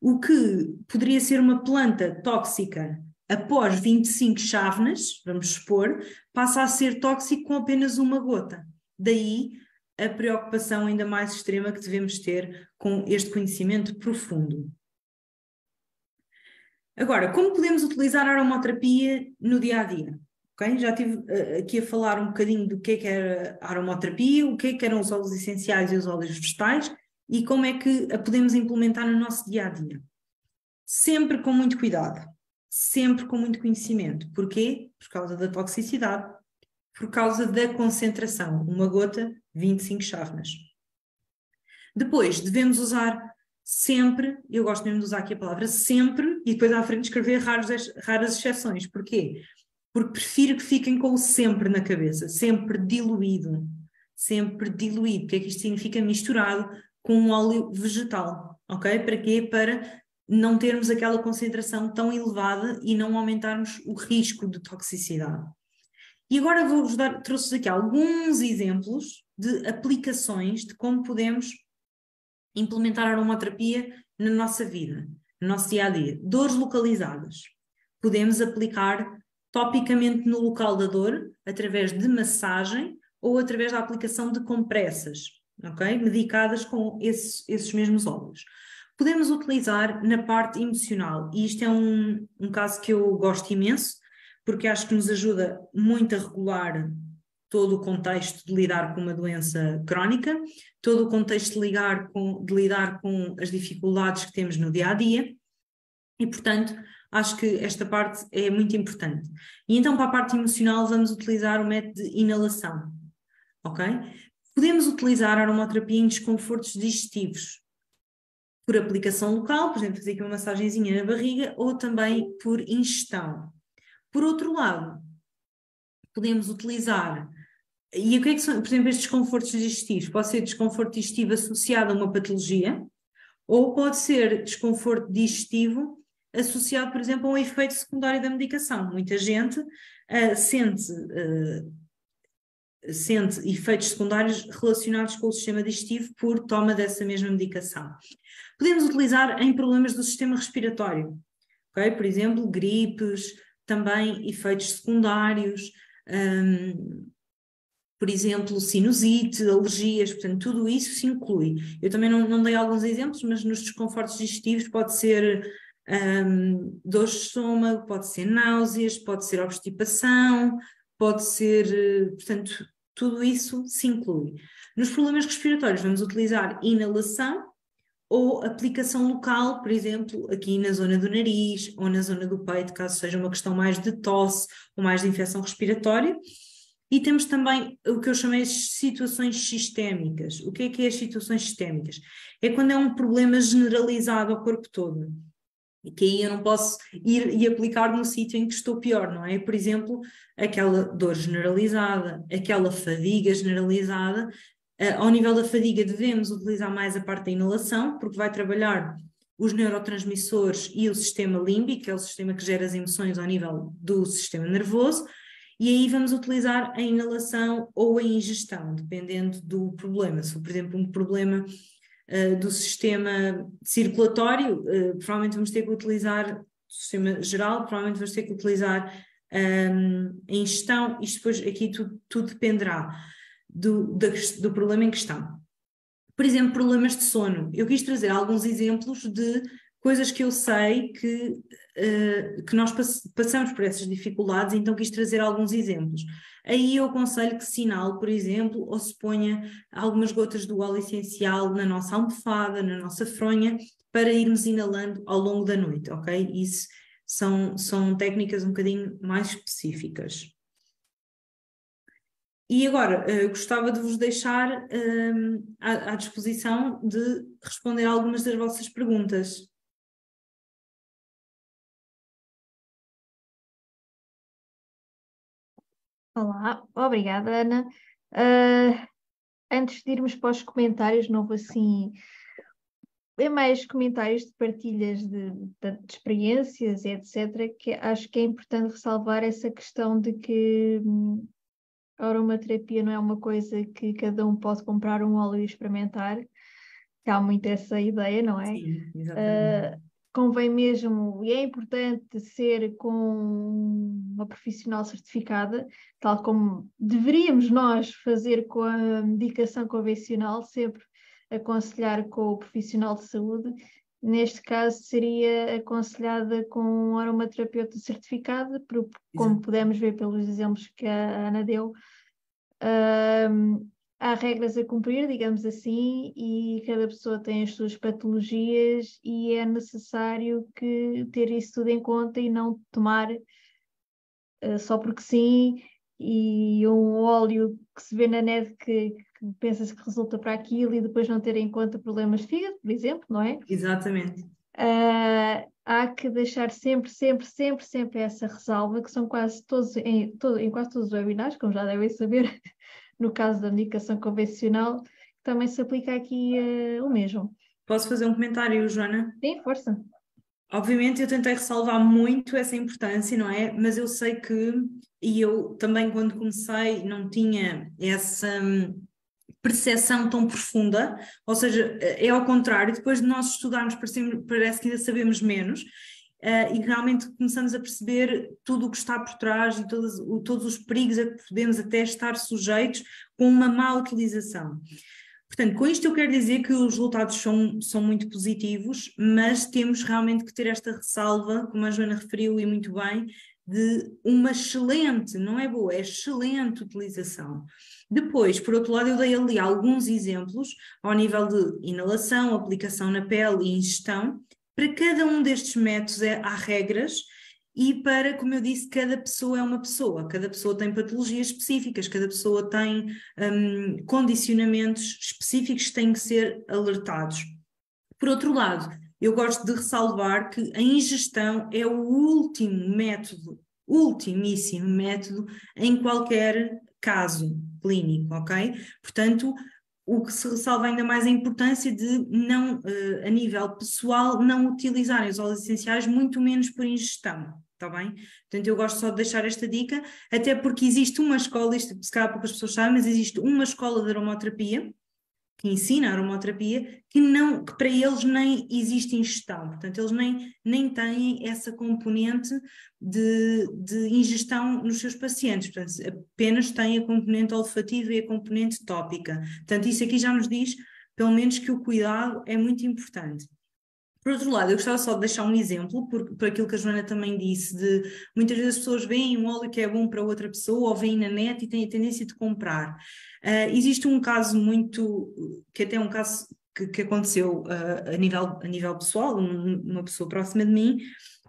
o que poderia ser uma planta tóxica após 25 chávenas, vamos supor, passa a ser tóxico com apenas uma gota. Daí a preocupação ainda mais extrema que devemos ter com este conhecimento profundo. Agora, como podemos utilizar a aromaterapia no dia a dia? Okay? Já estive uh, aqui a falar um bocadinho do que é que era a aromaterapia, o que é que eram os óleos essenciais e os óleos vegetais e como é que a podemos implementar no nosso dia a dia. Sempre com muito cuidado, sempre com muito conhecimento. Porquê? Por causa da toxicidade, por causa da concentração. Uma gota, 25 chávenas. Depois, devemos usar sempre, eu gosto mesmo de usar aqui a palavra sempre, e depois à frente escrever raros, raras exceções. Porquê? Porque prefiro que fiquem com o sempre na cabeça, sempre diluído, sempre diluído. Que é que isto significa? Misturado com um óleo vegetal, ok? Para quê? Para não termos aquela concentração tão elevada e não aumentarmos o risco de toxicidade. E agora vou-vos dar, trouxe aqui alguns exemplos de aplicações de como podemos implementar a aromaterapia na nossa vida, no nosso dia a dia. Dores localizadas. Podemos aplicar topicamente no local da dor, através de massagem ou através da aplicação de compressas, ok? Medicadas com esses, esses mesmos óleos. Podemos utilizar na parte emocional, e isto é um, um caso que eu gosto imenso, porque acho que nos ajuda muito a regular todo o contexto de lidar com uma doença crónica, todo o contexto de, ligar com, de lidar com as dificuldades que temos no dia a dia, e portanto acho que esta parte é muito importante. E então, para a parte emocional, vamos utilizar o método de inalação, ok? Podemos utilizar aromaterapia em desconfortos digestivos, por aplicação local, por exemplo, fazer aqui uma massagenzinha na barriga, ou também por ingestão. Por outro lado, podemos utilizar e o que é que são, por exemplo, estes desconfortos digestivos? Pode ser desconforto digestivo associado a uma patologia, ou pode ser desconforto digestivo associado, por exemplo, a um efeito secundário da medicação. Muita gente uh, sente, uh, sente efeitos secundários relacionados com o sistema digestivo por toma dessa mesma medicação. Podemos utilizar em problemas do sistema respiratório, okay? por exemplo, gripes, também efeitos secundários. Um, por exemplo, sinusite, alergias, portanto, tudo isso se inclui. Eu também não, não dei alguns exemplos, mas nos desconfortos digestivos pode ser um, dor de estômago, pode ser náuseas, pode ser obstipação, pode ser, portanto, tudo isso se inclui. Nos problemas respiratórios, vamos utilizar inalação ou aplicação local, por exemplo, aqui na zona do nariz ou na zona do peito, caso seja uma questão mais de tosse ou mais de infecção respiratória. E temos também o que eu chamei de situações sistémicas. O que é que é as situações sistémicas? É quando é um problema generalizado ao corpo todo que aí eu não posso ir e aplicar no sítio em que estou pior, não é? Por exemplo, aquela dor generalizada, aquela fadiga generalizada. Uh, ao nível da fadiga, devemos utilizar mais a parte da inalação, porque vai trabalhar os neurotransmissores e o sistema límbico, que é o sistema que gera as emoções ao nível do sistema nervoso, e aí vamos utilizar a inalação ou a ingestão, dependendo do problema. Se for, por exemplo, um problema uh, do sistema circulatório, uh, provavelmente vamos ter que utilizar sistema geral, provavelmente vamos ter que utilizar um, ehm, a ingestão, isto depois aqui tudo, tudo dependerá do, do problema em questão. Por exemplo, problemas de sono. Eu quis trazer alguns exemplos de coisas que eu sei que, uh, que nós pass passamos por essas dificuldades, então quis trazer alguns exemplos. Aí eu aconselho que sinal, por exemplo, ou se ponha algumas gotas do óleo essencial na nossa almofada, na nossa fronha, para irmos inalando ao longo da noite, ok? Isso são, são técnicas um bocadinho mais específicas. E agora, uh, gostava de vos deixar uh, à, à, disposição de responder algumas das vossas perguntas. Olá, obrigada, Ana. Uh, antes de irmos para os comentários, não vou assim. É mais comentários de partilhas de, de, de experiências, etc., que acho que é importante ressalvar essa questão de que hum, a aromaterapia não é uma coisa que cada um pode comprar um óleo e experimentar, que há muito essa ideia, não é? Sim, exatamente. Uh, convém mesmo, e é importante ser com uma profissional certificada, tal como deveríamos nós fazer com a medicação convencional, sempre aconselhar com o profissional de saúde. Neste caso, seria aconselhada com um aromaterapeuta certificado, como pudemos ver pelos exemplos que a Ana deu. Um, há regras a cumprir, digamos assim, e cada pessoa tem as suas patologias e é necessário que ter isso tudo em conta e não tomar uh, só porque sim e um óleo que se vê na net que, que pensa-se que resulta para aquilo e depois não ter em conta problemas de fígado, por exemplo, não é? Exatamente. Uh, há que deixar sempre, sempre, sempre, sempre essa ressalva, que são quase todos, em, todo, em quase todos os webinars, como já devem saber, no caso da medicação convencional, também se aplica aqui uh, o mesmo. Posso fazer um comentário, Joana? Sim, força. Obviamente eu tentei ressalvar muito essa importância, não é? Mas eu sei que, e eu também quando comecei não tinha essa hum, percepção tão profunda, ou seja, é ao contrário, depois de nós estudarmos parece, parece que ainda sabemos menos, uh, e realmente começamos a perceber tudo o que está por trás e todos, o, todos os perigos a que podemos até estar sujeitos com uma má utilização. Portanto, com isto eu quero dizer que os resultados são, são muito positivos, mas temos realmente que ter esta ressalva, como a Joana referiu e muito bem, de uma excelente, não é boa, é excelente utilização. Depois, por outro lado, eu dei ali alguns exemplos ao nível de inalação, aplicação na pele e ingestão. Para cada um destes métodos é, há regras e para, como eu disse, cada pessoa é uma pessoa, cada pessoa tem patologias específicas, cada pessoa tem um, condicionamentos específicos que têm que ser alertados. Por outro lado, eu gosto de ressalvar que a ingestão é o último método, ultimíssimo método em qualquer caso clínico, ok? Portanto, o que se ressalva ainda mais a importância de não, uh, a nível pessoal, não utilizarem os óleos essenciais, muito menos por ingestão está bem? Portanto, eu gosto só de deixar esta dica, até porque existe uma escola, isto se calhar poucas pessoas sabem, mas existe uma escola de aromaterapia ensina a aromaterapia, que, não, que para eles nem existe ingestão, portanto, eles nem, nem têm essa componente de, de ingestão nos seus pacientes, portanto, apenas têm a componente olfativa e a componente tópica. Portanto, isso aqui já nos diz, pelo menos, que o cuidado é muito importante. Por outro lado, eu gostava só de deixar um exemplo, por, por aquilo que a Joana também disse, de muitas vezes as pessoas veem um óleo que é bom para outra pessoa ou veem na net e têm a tendência de comprar. Uh, existe um caso muito, que até é um caso que, que aconteceu uh, a, nível, a nível pessoal, um, uma pessoa próxima de mim,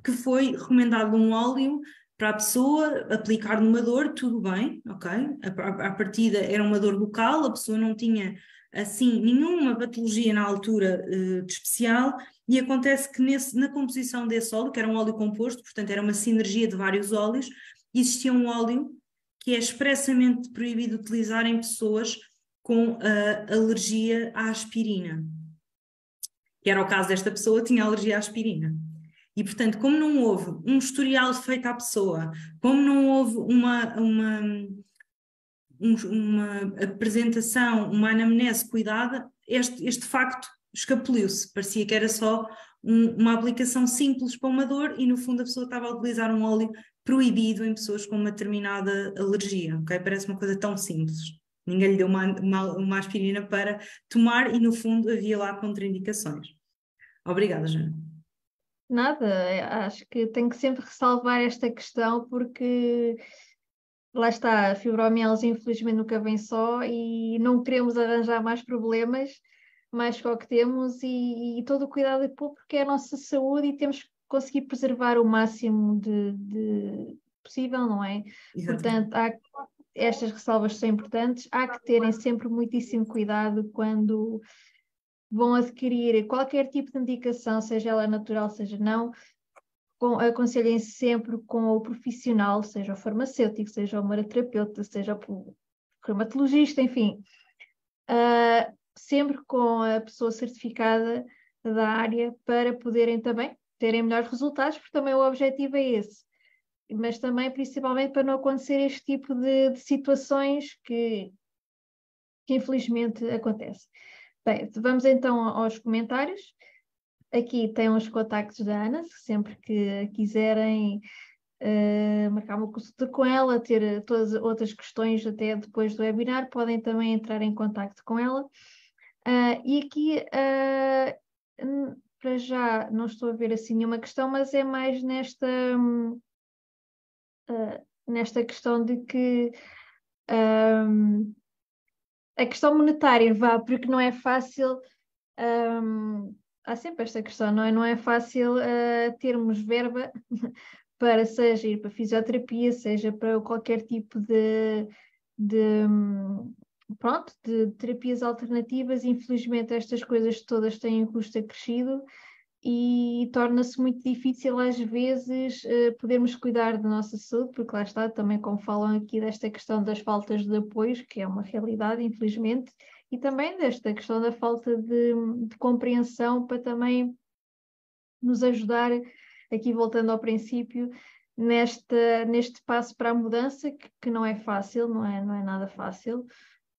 que foi recomendado um óleo para a pessoa aplicar numa dor, tudo bem, ok? A, a, a partida era uma dor local, a pessoa não tinha assim nenhuma patologia na altura uh, de especial, e acontece que nesse, na composição desse óleo, que era um óleo composto, portanto era uma sinergia de vários óleos, existia um óleo que é expressamente proibido utilizar em pessoas com uh, alergia à aspirina. Que era o caso desta pessoa, tinha alergia à aspirina. E, portanto, como não houve um historial feito à pessoa, como não houve uma, uma, um, uma apresentação, uma anamnese cuidada, este, este facto escapuliu-se. Parecia que era só um, uma aplicação simples para uma dor e, no fundo, a pessoa estava a utilizar um óleo proibido em pessoas com uma determinada alergia. Okay? Parece uma coisa tão simples. Ninguém lhe deu uma, uma, uma aspirina para tomar e, no fundo, havia lá contraindicações. Obrigada, Jana. Nada, acho que tenho que sempre ressalvar esta questão porque lá está, a fibromialgia infelizmente nunca vem só e não queremos arranjar mais problemas mais que o que temos e, e, todo o cuidado é pouco porque é a nossa saúde e temos que conseguir preservar o máximo de, de possível, não é? Exatamente. Portanto, há, estas ressalvas são importantes, há que terem sempre muitíssimo cuidado quando vão adquirir qualquer tipo de indicação, seja ela natural, seja não, aconselhem -se sempre com o profissional, seja o farmacêutico, seja o maraterapeuta, seja o dermatologista, enfim. Uh, sempre com a pessoa certificada da área para poderem também terem melhores resultados, porque também o objetivo é esse. Mas também, principalmente, para não acontecer este tipo de, de situações que, que infelizmente acontece. Bem, vamos então aos comentários. Aqui tem os contactos da Ana, sempre que quiserem uh, marcar uma consulta com ela, ter todas as outras questões até depois do webinar, podem também entrar em contato com ela. Uh, e aqui, uh, para já, não estou a ver assim nenhuma questão, mas é mais nesta, uh, nesta questão de que um, a questão monetária vá, porque não é fácil. Um, há sempre esta questão, não é? Não é fácil termos verba <laughs> para seja ir para fisioterapia, seja para qualquer tipo de, de, pronto, de terapias alternativas, infelizmente estas coisas todas têm um custo acrescido e torna-se muito difícil às vezes uh, podermos cuidar da nossa saúde, porque lá está também como falam aqui desta questão das faltas de apoios, que é uma realidade, infelizmente, e também desta questão da falta de, de compreensão para também nos ajudar, aqui voltando ao princípio, neste, neste passo para a mudança, que, que, não é fácil, não é, não é nada fácil.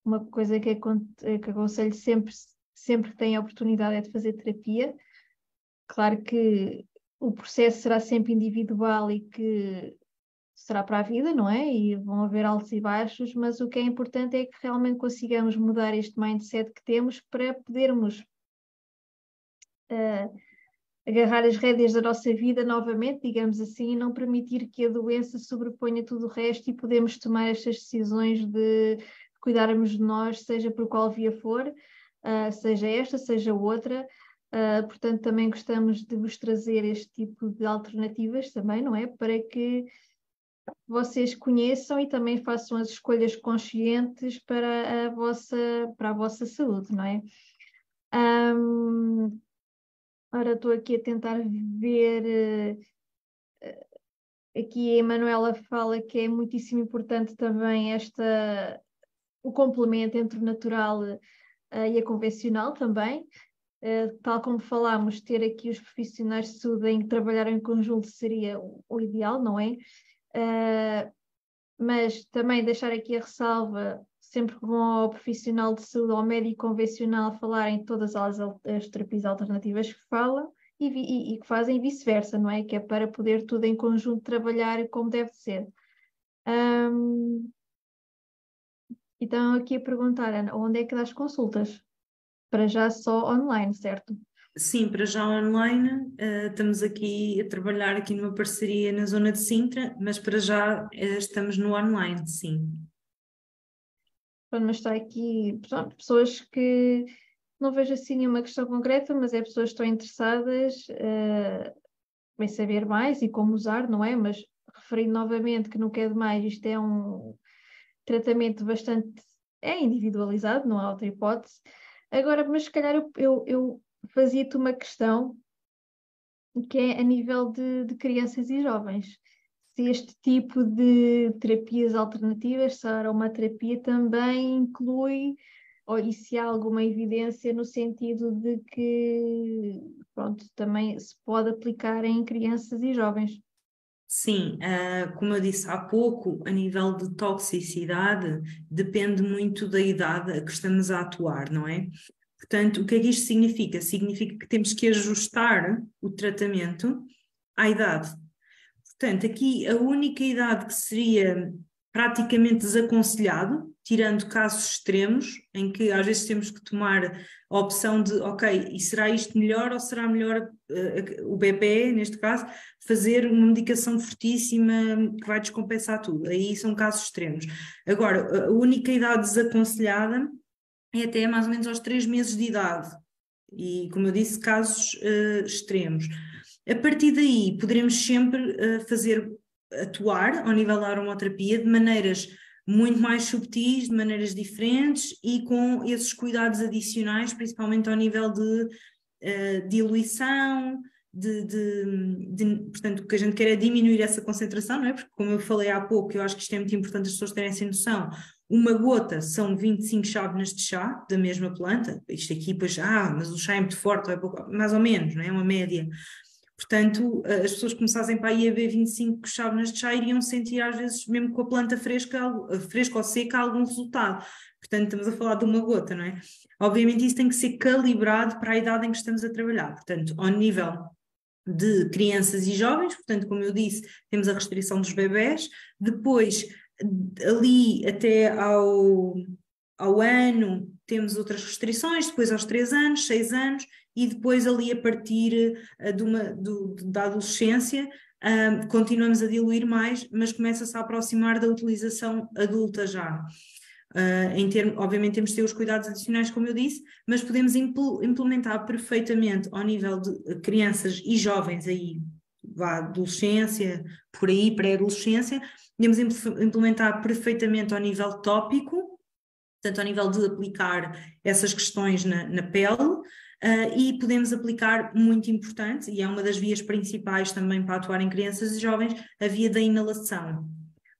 Uma coisa que, que aconselho sempre, sempre que tem a oportunidade é de fazer terapia. Claro que o processo será sempre individual e que será para a vida, não é? E vão haver altos e baixos, mas o que é importante é que realmente consigamos mudar este mindset que temos para podermos uh, agarrar as rédeas da nossa vida novamente, digamos assim, e não permitir que a doença sobreponha tudo o resto e podemos tomar estas decisões de cuidarmos de nós, seja por qual via for, uh, seja esta, seja outra. Uh, portanto, também gostamos de vos trazer este tipo de alternativas também, não é? Para que vocês conheçam e também façam as escolhas conscientes para a vossa, para a vossa saúde, não é? Um, ora, estou aqui a tentar ver. Uh, aqui a Emanuela fala que é muitíssimo importante também esta o complemento entre o natural uh, e a convencional também. Uh, tal como falámos, ter aqui os profissionais de saúde em trabalhar em conjunto seria o, o ideal, não é? Uh, mas também deixar aqui a ressalva, sempre que vão ao profissional de saúde, ao médico convencional, falarem todas as, as terapias alternativas que falam e, e, e que fazem vice-versa, não é? Que é para poder tudo em conjunto trabalhar como deve ser. Um, então, aqui a perguntar, Ana, onde é que dás consultas? Para já só online, certo? Sim, para já online, uh, estamos aqui a trabalhar aqui numa parceria na zona de Sintra, mas para já uh, estamos no online, sim. Pronto, mas está aqui pronto, pessoas que não vejo assim nenhuma questão concreta, mas é pessoas que estão interessadas uh, em saber mais e como usar, não é? Mas referindo novamente que não quer demais, isto é um tratamento bastante é individualizado, não há outra hipótese. Agora, mas se calhar eu, eu, eu fazia-te uma questão que é a nível de, de, crianças e jovens. Se este tipo de terapias alternativas, se a aromaterapia também inclui, ou e se há alguma evidência no sentido de que, pronto, também se pode aplicar em crianças e jovens. Sim, uh, como eu disse há pouco, a nível de toxicidade, depende muito da idade a que estamos a atuar, não é? Portanto, o que é que isto significa? Significa que temos que ajustar o tratamento à idade. Portanto, aqui a única idade que seria praticamente desaconselhado, tirando casos extremos, em que às vezes temos que tomar a opção de, ok, e será isto melhor ou será melhor uh, o bebê, neste caso, fazer uma medicação fortíssima que vai descompensar tudo. Aí são casos extremos. Agora, a única idade desaconselhada é até mais ou menos aos três meses de idade. E, como eu disse, casos uh, extremos. A partir daí, poderemos sempre uh, fazer atuar ao nível da aromaterapia de maneiras muito mais subtis, de maneiras diferentes e com esses cuidados adicionais, principalmente ao nível de uh, diluição, de, de, de, portanto, o que a gente quer é diminuir essa concentração, não é? Porque, como eu falei há pouco, eu acho que isto é muito importante as pessoas terem essa noção. Uma gota são 25 chávenas de chá da mesma planta. Isto aqui, pois, ah, mas o chá é muito forte, é pouco, mais ou menos, não é? Uma média. Portanto, as pessoas começassem para aí a ver 25 chávenas de chá iriam sentir, às vezes, mesmo com a planta fresca, fresca ou seca, algum resultado. Portanto, estamos a falar de uma gota, não é? Obviamente, isso tem que ser calibrado para a idade em que estamos a trabalhar. Portanto, ao nível de crianças e jovens, portanto, como eu disse, temos a restrição dos bebés, depois ali até ao, ao ano temos outras restrições, depois aos 3 anos, 6 anos, e depois ali a partir uh, de uma, do, da adolescência continuamos a diluir mais, mas começa-se a aproximar da utilização adulta já. Uh, em termo, obviamente temos de ter os cuidados adicionais, como eu disse, mas podemos impl implementar perfeitamente ao nível de crianças e jovens aí, vá, adolescência, por aí, pré-adolescência, podemos implementar perfeitamente ao nível tópico, portanto, ao nível de aplicar essas questões na, na pele, uh, e podemos aplicar, muito importante, e é uma das vias principais também para atuar em crianças e jovens, a via da inalação.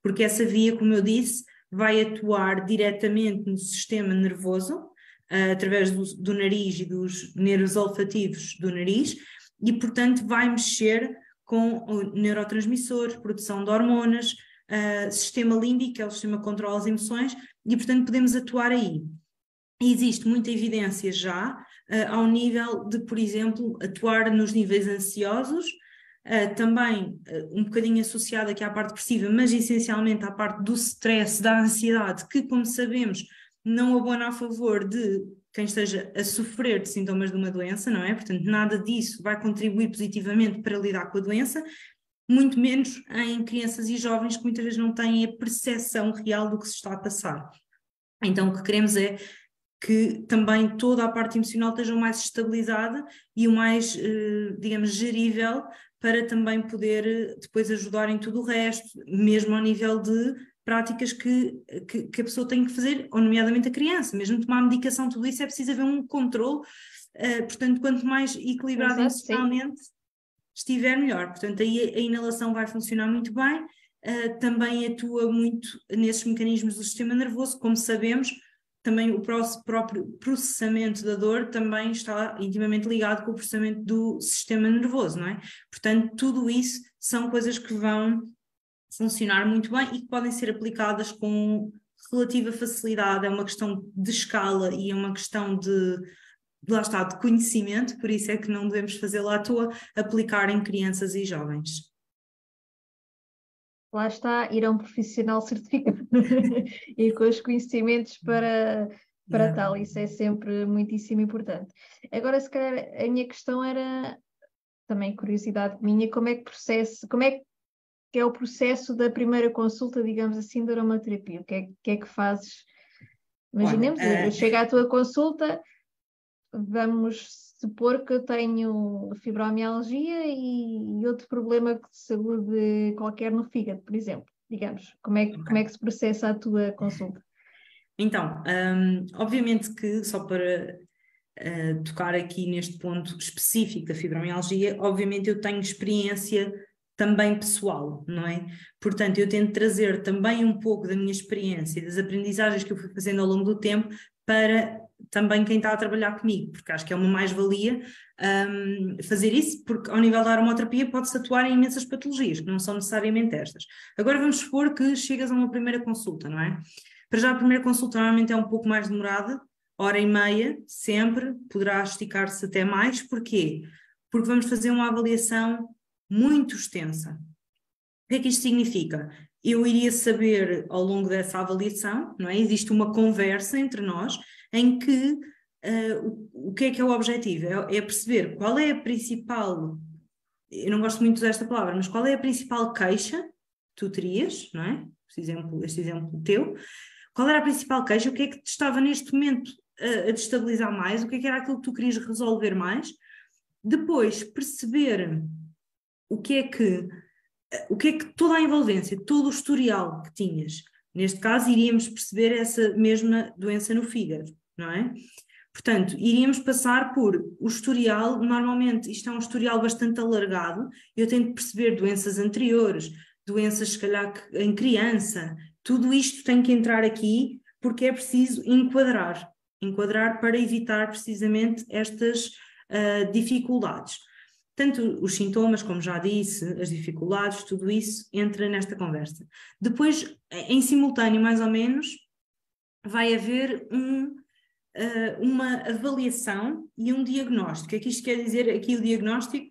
Porque essa via, como eu disse, vai atuar diretamente no sistema nervoso, uh, através do, do, nariz e dos nervos olfativos do nariz, e, portanto, vai mexer com neurotransmissores, produção de hormonas, uh, sistema límbico, que é o sistema que controla as emoções, e, portanto, podemos atuar aí. existe muita evidência já uh, ao nível de, por exemplo, atuar nos níveis ansiosos, Uh, também uh, um bocadinho associado aqui à parte depressiva, mas essencialmente à parte do stress, da ansiedade, que, como sabemos, não abona a favor de quem esteja a sofrer de sintomas de uma doença, não é? Portanto, nada disso vai contribuir positivamente para lidar com a doença, muito menos em crianças e jovens que muitas vezes não têm a percepção real do que se está a passar. Então, o que queremos é que também toda a parte emocional esteja o mais estabilizada e o mais, eh, digamos, gerível para também poder eh, depois ajudar em tudo o resto, mesmo ao nível de práticas que, que, que, a pessoa tem que fazer, ou nomeadamente a criança, mesmo tomar medicação, tudo isso é preciso haver um controle, uh, portanto, quanto mais equilibrado emocionalmente estiver, melhor. Portanto, aí a, inalação vai funcionar muito bem, uh, também atua muito nesses mecanismos do sistema nervoso, como sabemos, também o próprio processamento da dor também está intimamente ligado com o processamento do sistema nervoso, não é? Portanto, tudo isso são coisas que vão funcionar muito bem e que podem ser aplicadas com relativa facilidade. É uma questão de escala e é uma questão de, lá está, de conhecimento, por isso é que não devemos fazê-la à toa, aplicar em crianças e jovens. Lá está, ir a um profissional certificado <laughs> e com os conhecimentos para, para yeah. tal, isso é sempre muitíssimo importante. Agora, se calhar, a minha questão era também curiosidade minha, como é que processo, como é que é o processo da primeira consulta, digamos assim, da aromaterapia? O que é que, é que fazes? Imaginemos, Olha, uh... chega à tua consulta, vamos supor que eu tenho fibromialgia e, e outro problema de saúde qualquer no fígado, por exemplo. Digamos, como é, okay. como é que se processa a tua consulta? Então, um, obviamente que só para uh, tocar aqui neste ponto específico da fibromialgia, obviamente eu tenho experiência também pessoal, não é? Portanto, eu tento trazer também um pouco da minha experiência, das aprendizagens que eu fui fazendo ao longo do tempo para também quem está a trabalhar comigo, porque acho que é uma mais-valia um, fazer isso, porque ao nível da aromaterapia pode-se atuar em imensas patologias, que não são necessariamente estas. Agora vamos supor que chegas a uma primeira consulta, não é? Para já a primeira consulta normalmente é um pouco mais demorada, hora e meia, sempre, poderá esticar-se até mais, porquê? Porque vamos fazer uma avaliação muito extensa. O que é que isto significa? Eu iria saber ao longo dessa avaliação, não é? Existe uma conversa entre nós em que uh, o, o, que é que é o objetivo? É, é, perceber qual é a principal, eu não gosto muito desta palavra, mas qual é a principal queixa que tu terias, não é? Este exemplo, este exemplo teu. Qual era a principal queixa? O que é que te estava neste momento a, a destabilizar mais? O que é que era aquilo que tu querias resolver mais? Depois, perceber o que é que o que é que toda a envolvência, todo o historial que tinhas, neste caso iríamos perceber essa mesma doença no fígado, não é? Portanto, iríamos passar por o historial, normalmente isto é um historial bastante alargado, eu tento perceber doenças anteriores, doenças se calhar em criança, tudo isto tem que entrar aqui porque é preciso enquadrar, enquadrar para evitar precisamente estas uh, dificuldades. Tanto os sintomas, como já disse, as dificuldades, tudo isso entra nesta conversa. Depois, em simultâneo, mais ou menos, vai haver um, uh, uma avaliação e um diagnóstico. O que isto quer dizer? Aqui o diagnóstico,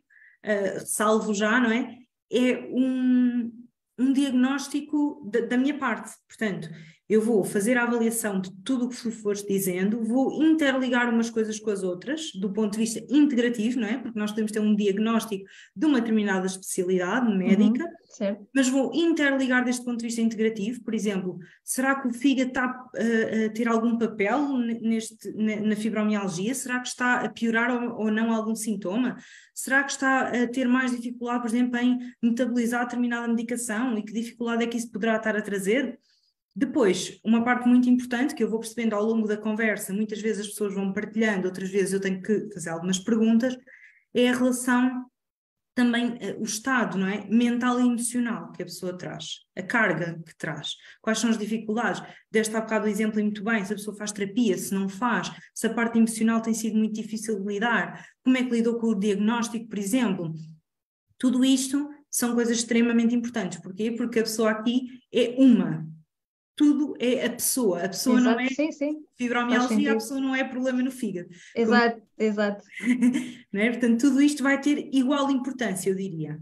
uh, salvo já, não é? É um, um diagnóstico da, da minha parte. Portanto, eu vou fazer a avaliação de tudo o que tu foste dizendo, vou interligar umas coisas com as outras, do ponto de vista integrativo, não é? Porque nós podemos ter um diagnóstico de uma determinada especialidade médica, uhum, mas vou interligar deste ponto de vista integrativo, por exemplo, será que o fígado está uh, a ter algum papel neste, na fibromialgia? Será que está a piorar ou, ou não algum sintoma? Será que está a ter mais dificuldade, por exemplo, em metabolizar determinada medicação e que dificuldade é que isso poderá estar a trazer? Depois, uma parte muito importante que eu vou percebendo ao longo da conversa, muitas vezes as pessoas vão partilhando, outras vezes eu tenho que fazer algumas perguntas, é a relação também uh, o estado não é? mental e emocional que a pessoa traz, a carga que traz, quais são as dificuldades. Deste há bocado o exemplo muito bem, se a pessoa faz terapia, se não faz, se a parte emocional tem sido muito difícil de lidar, como é que lidou com o diagnóstico, por exemplo. Tudo isto são coisas extremamente importantes. Porquê? Porque a pessoa aqui é uma, tudo é a pessoa. A pessoa exato, não é sim, sim. fibromialgia, a pessoa não é problema no fígado. Exato, Como... exato. <laughs> não é? Portanto, tudo isto vai ter igual importância, eu diria.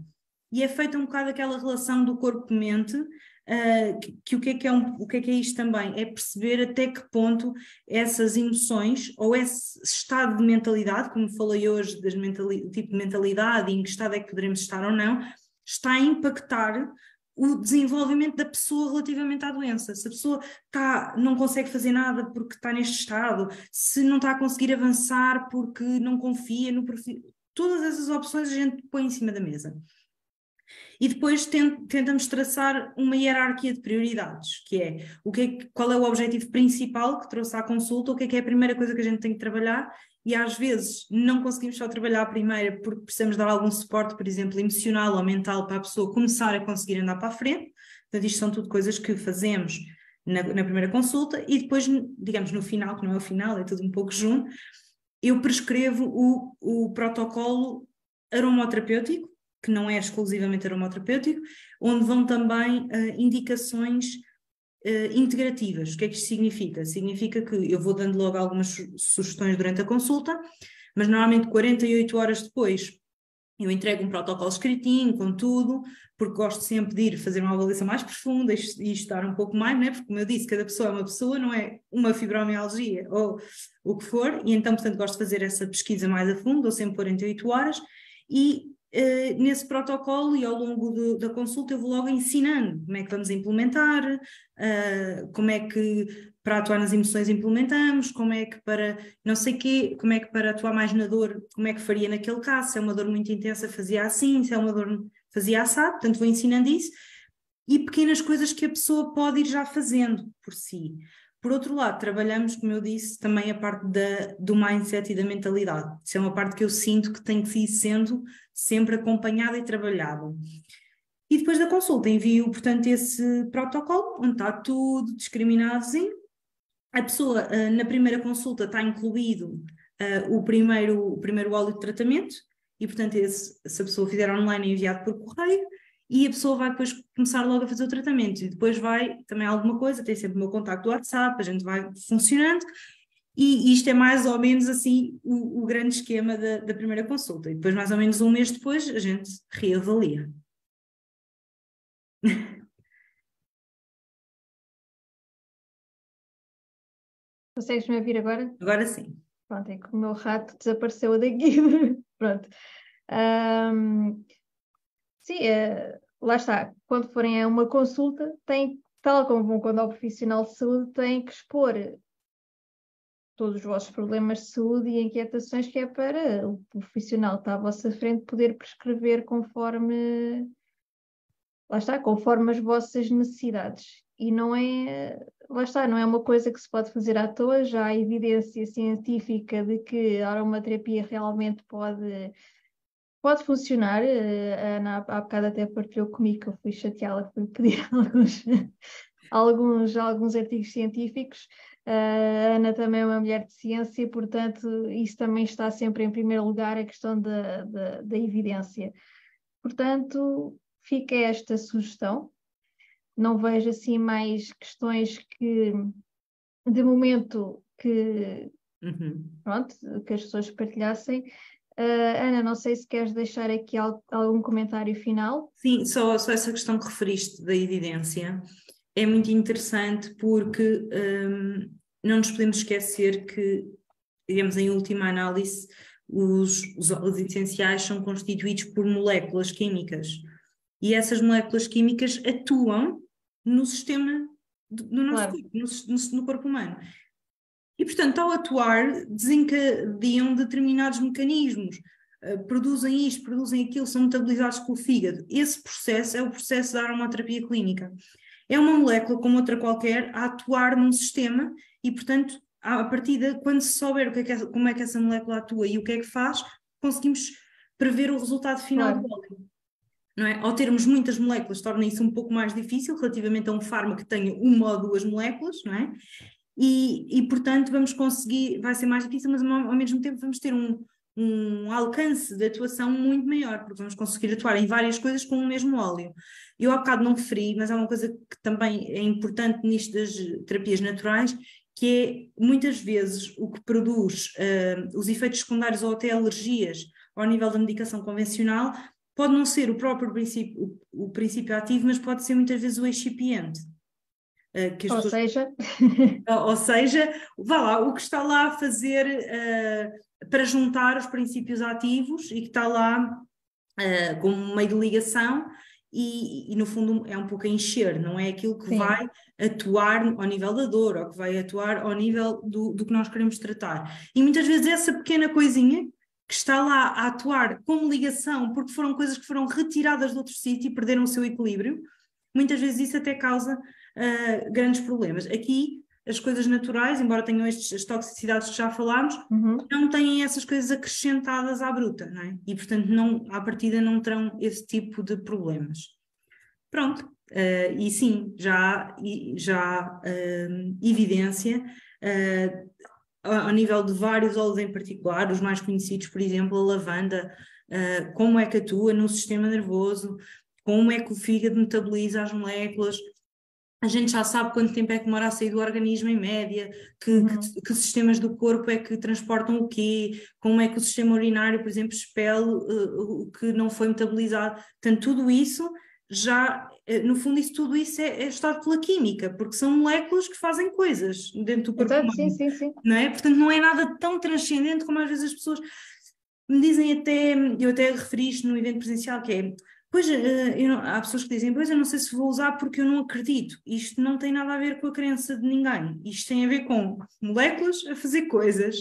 E é feita um bocado aquela relação do corpo-mente, uh, que, que, o, que é que é um, o que é que é isto também? É perceber até que ponto essas emoções ou esse estado de mentalidade, como falei hoje, das tipo de mentalidade e em que estado é que poderemos estar ou não, está a impactar o desenvolvimento da pessoa relativamente à doença. Se a pessoa tá, não consegue fazer nada porque está neste estado, se não está a conseguir avançar porque não confia no perfil, todas essas opções a gente põe em cima da mesa. E depois tentamos traçar uma hierarquia de prioridades, que é, o que é qual é o objetivo principal que trouxe à consulta, o que é que é a primeira coisa que a gente tem que trabalhar e às vezes não conseguimos só trabalhar a primeira porque precisamos dar algum suporte, por exemplo, emocional ou mental para a pessoa começar a conseguir andar para a frente. Portanto, isto são tudo coisas que fazemos na, na primeira consulta e depois, digamos, no final, que não é o final, é tudo um pouco junto, eu prescrevo o, o protocolo aromoterapêutico, que não é exclusivamente aromoterapêutico, onde vão também uh, indicações integrativas. O que é que isto significa? Significa que eu vou dando logo algumas sugestões durante a consulta, mas normalmente 48 horas depois eu entrego um protocolo escritinho, com tudo, porque gosto sempre de ir fazer uma avaliação mais profunda e estudar um pouco mais, né? porque como eu disse, cada pessoa é uma pessoa, não é uma fibromialgia ou o que for, e então, portanto, gosto de fazer essa pesquisa mais a fundo, dou sempre 48 horas, e nesse protocolo e ao longo do, da consulta eu vou logo ensinando como é que vamos implementar, uh, como é que para atuar nas emoções implementamos, como é que para não sei quê, como é que para atuar mais na dor, como é que faria naquele caso, se é uma dor muito intensa fazia assim, se é uma dor fazia assado, portanto vou ensinando isso, e pequenas coisas que a pessoa pode ir já fazendo por si. Por outro lado, trabalhamos, como eu disse, também a parte da, do mindset e da mentalidade. Isso é uma parte que eu sinto que tem que ir sendo sempre acompanhada e trabalhada. E depois da consulta envio, portanto, esse protocolo, onde está tudo discriminadozinho. A pessoa, uh, na primeira consulta, está incluído uh, o, primeiro, o primeiro óleo de tratamento, e, portanto, esse, se a pessoa fizer online, é enviado por correio e a pessoa vai depois começar logo a fazer o tratamento e depois vai também alguma coisa, tem sempre o meu contacto do WhatsApp, a gente vai funcionando e isto é mais ou menos assim o, o grande esquema da, da, primeira consulta e depois mais ou menos um mês depois a gente reavalia. <laughs> Consegues me ouvir agora? Agora sim. Pronto, é que o meu rato desapareceu daqui. <laughs> Pronto. Um, Sim, é, lá está. Quando forem a uma consulta, tem, tal como quando ao profissional de saúde, tem que expor todos os vossos problemas de saúde e inquietações que é para o profissional que está à vossa frente poder prescrever conforme lá está, conforme as vossas necessidades. E não é, lá está, não é uma coisa que se pode fazer à toa, já há evidência científica de que a aromaterapia realmente pode Pode funcionar, eh, a Ana há bocado até partilhou comigo que eu fui chateá-la, fui pedir <laughs> alguns, alguns, alguns artigos científicos. A Ana também é uma mulher de ciência, portanto, isso também está sempre em primeiro lugar, a questão da, da, da evidência. Portanto, fica esta sugestão. Não vejo assim mais questões que, de momento, que, uhum. pronto, que as pessoas partilhassem. Uh, Ana, não sei se queres deixar aqui algum comentário final. Sim, só, só essa questão que referiste da evidência é muito interessante porque um, não nos podemos esquecer que, digamos, em última análise, os, os óleos essenciais são constituídos por moléculas químicas e essas moléculas químicas atuam no sistema do, no nosso claro. corpo, no, no, no corpo humano. E, portanto, ao atuar, desencadeiam determinados mecanismos, uh, produzem isto, produzem aquilo, são metabolizados pelo fígado. Esse processo é o processo da aromaterapia clínica. É uma molécula, como outra qualquer, a atuar num sistema e, portanto, a partir de quando se souber o que é que, como é que essa molécula atua e o que é que faz, conseguimos prever o resultado final claro. do óleo. Não é? Ao termos muitas moléculas, torna isso um pouco mais difícil relativamente a um fármaco que tenha uma ou duas moléculas, não é? E, e portanto, vamos conseguir, vai ser mais difícil, mas ao mesmo tempo vamos ter um, um alcance de atuação muito maior, porque vamos conseguir atuar em várias coisas com o mesmo óleo. Eu há bocado não referi, mas é uma coisa que também é importante nisto das terapias naturais, que é muitas vezes o que produz uh, os efeitos secundários ou até alergias ao nível da medicação convencional pode não ser o próprio princípio, o, o princípio ativo, mas pode ser muitas vezes o excipiente. Uh, ou pessoas... seja, <laughs> ou, ou, seja, vá lá, o que está lá a fazer uh, para juntar os princípios ativos e que está lá uh, como meio de ligação e, e, no fundo é um pouco a encher, não é aquilo que Sim. vai atuar ao nível da dor ou que vai atuar ao nível do, do que nós queremos tratar. E muitas vezes essa pequena coisinha que está lá a atuar como ligação, porque foram coisas que foram retiradas de outro sítio e perderam o seu equilíbrio, muitas vezes isso até causa uh, grandes problemas. Aqui as coisas naturais, embora tenham estes, as toxicidades que já falámos, uhum. não têm essas coisas acrescentadas à bruta, não é? E, portanto, não, à partida não terão esse tipo de problemas. Pronto, uh, e sim, já, já uh, evidência, ao nível de vários óleos em particular, os mais conhecidos, por exemplo, a lavanda, como é que atua no sistema nervoso, como é que o fígado metaboliza as moléculas, a gente já sabe quanto tempo é que demora a sair do organismo em média, que, uhum. que, que, sistemas do corpo é que transportam o quê, como é que o sistema urinário, por exemplo, expele uh, o que não foi metabolizado. Portanto, tudo isso já, uh, no fundo, isso, tudo isso é, é, estado pela química, porque são moléculas que fazem coisas dentro do corpo Exato, humano. Sim, sim, sim. Não é? Portanto, não é nada tão transcendente como às vezes as pessoas me dizem até, eu até referi isto no evento presencial, que é Pois, uh, não, há pessoas que dizem, pois eu não sei se vou usar porque eu não acredito. Isto não tem nada a ver com a crença de ninguém. Isto tem a ver com moléculas a fazer coisas,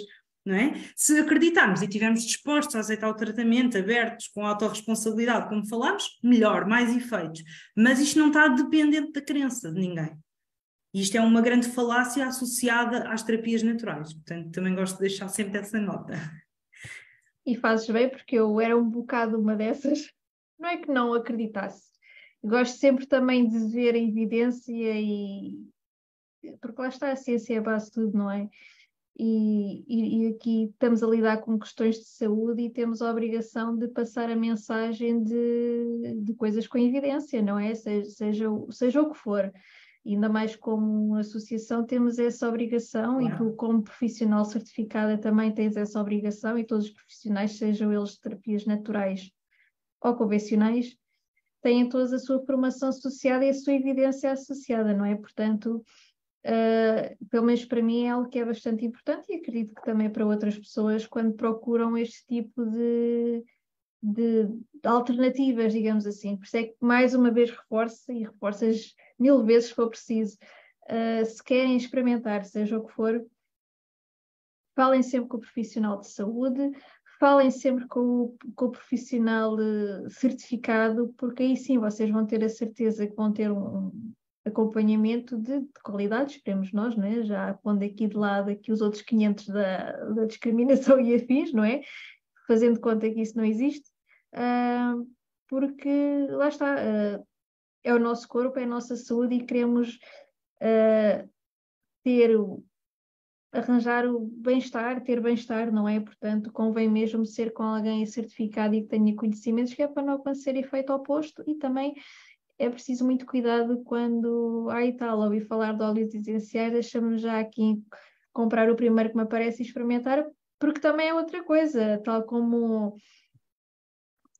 não é? Se acreditarmos e estivermos dispostos a aceitar o tratamento, abertos, com autorresponsabilidade, como falámos, melhor, mais efeitos. Mas isto não está dependente da crença de ninguém. Isto é uma grande falácia associada às terapias naturais. Portanto, também gosto de deixar sempre essa nota. E fazes bem, porque eu era um bocado uma dessas não é que não acreditasse. Gosto sempre também de ver a evidência e porque lá está a ciência é a base de tudo, não é? E, e, e, aqui estamos a lidar com questões de saúde e temos a obrigação de passar a mensagem de, de coisas com evidência, não é? Seja, seja, seja o que for. Ainda mais como associação temos essa obrigação claro. e tu como profissional certificada também tens essa obrigação e todos os profissionais, sejam eles de terapias naturais ou convencionais, têm todas a sua formação associada e a sua evidência associada, não é? Portanto, uh, pelo menos para mim é algo que é bastante importante e acredito que também para outras pessoas quando procuram este tipo de, de, de alternativas, digamos assim. Por isso é que mais uma vez reforço e reforças mil vezes se for preciso. Uh, se querem experimentar, seja o que for, falem sempre com o profissional de saúde, falem sempre com o, com o profissional uh, certificado, porque aí sim vocês vão ter a certeza que vão ter um, acompanhamento de, de, qualidade, esperemos nós, não é? já pondo aqui de lado aqui os outros 500 da, da discriminação <laughs> e afins, não é? Fazendo conta que isso não existe, uh, porque lá está, uh, é o nosso corpo, é a nossa saúde e queremos uh, ter arranjar o bem-estar, ter bem-estar, não é? Portanto, convém mesmo ser com alguém certificado e que tenha conhecimentos, que é para não acontecer efeito oposto e também é preciso muito cuidado quando, ai tal, ouvi falar de óleos essenciais, deixa-me já aqui comprar o primeiro que me aparece e experimentar, porque também é outra coisa, tal como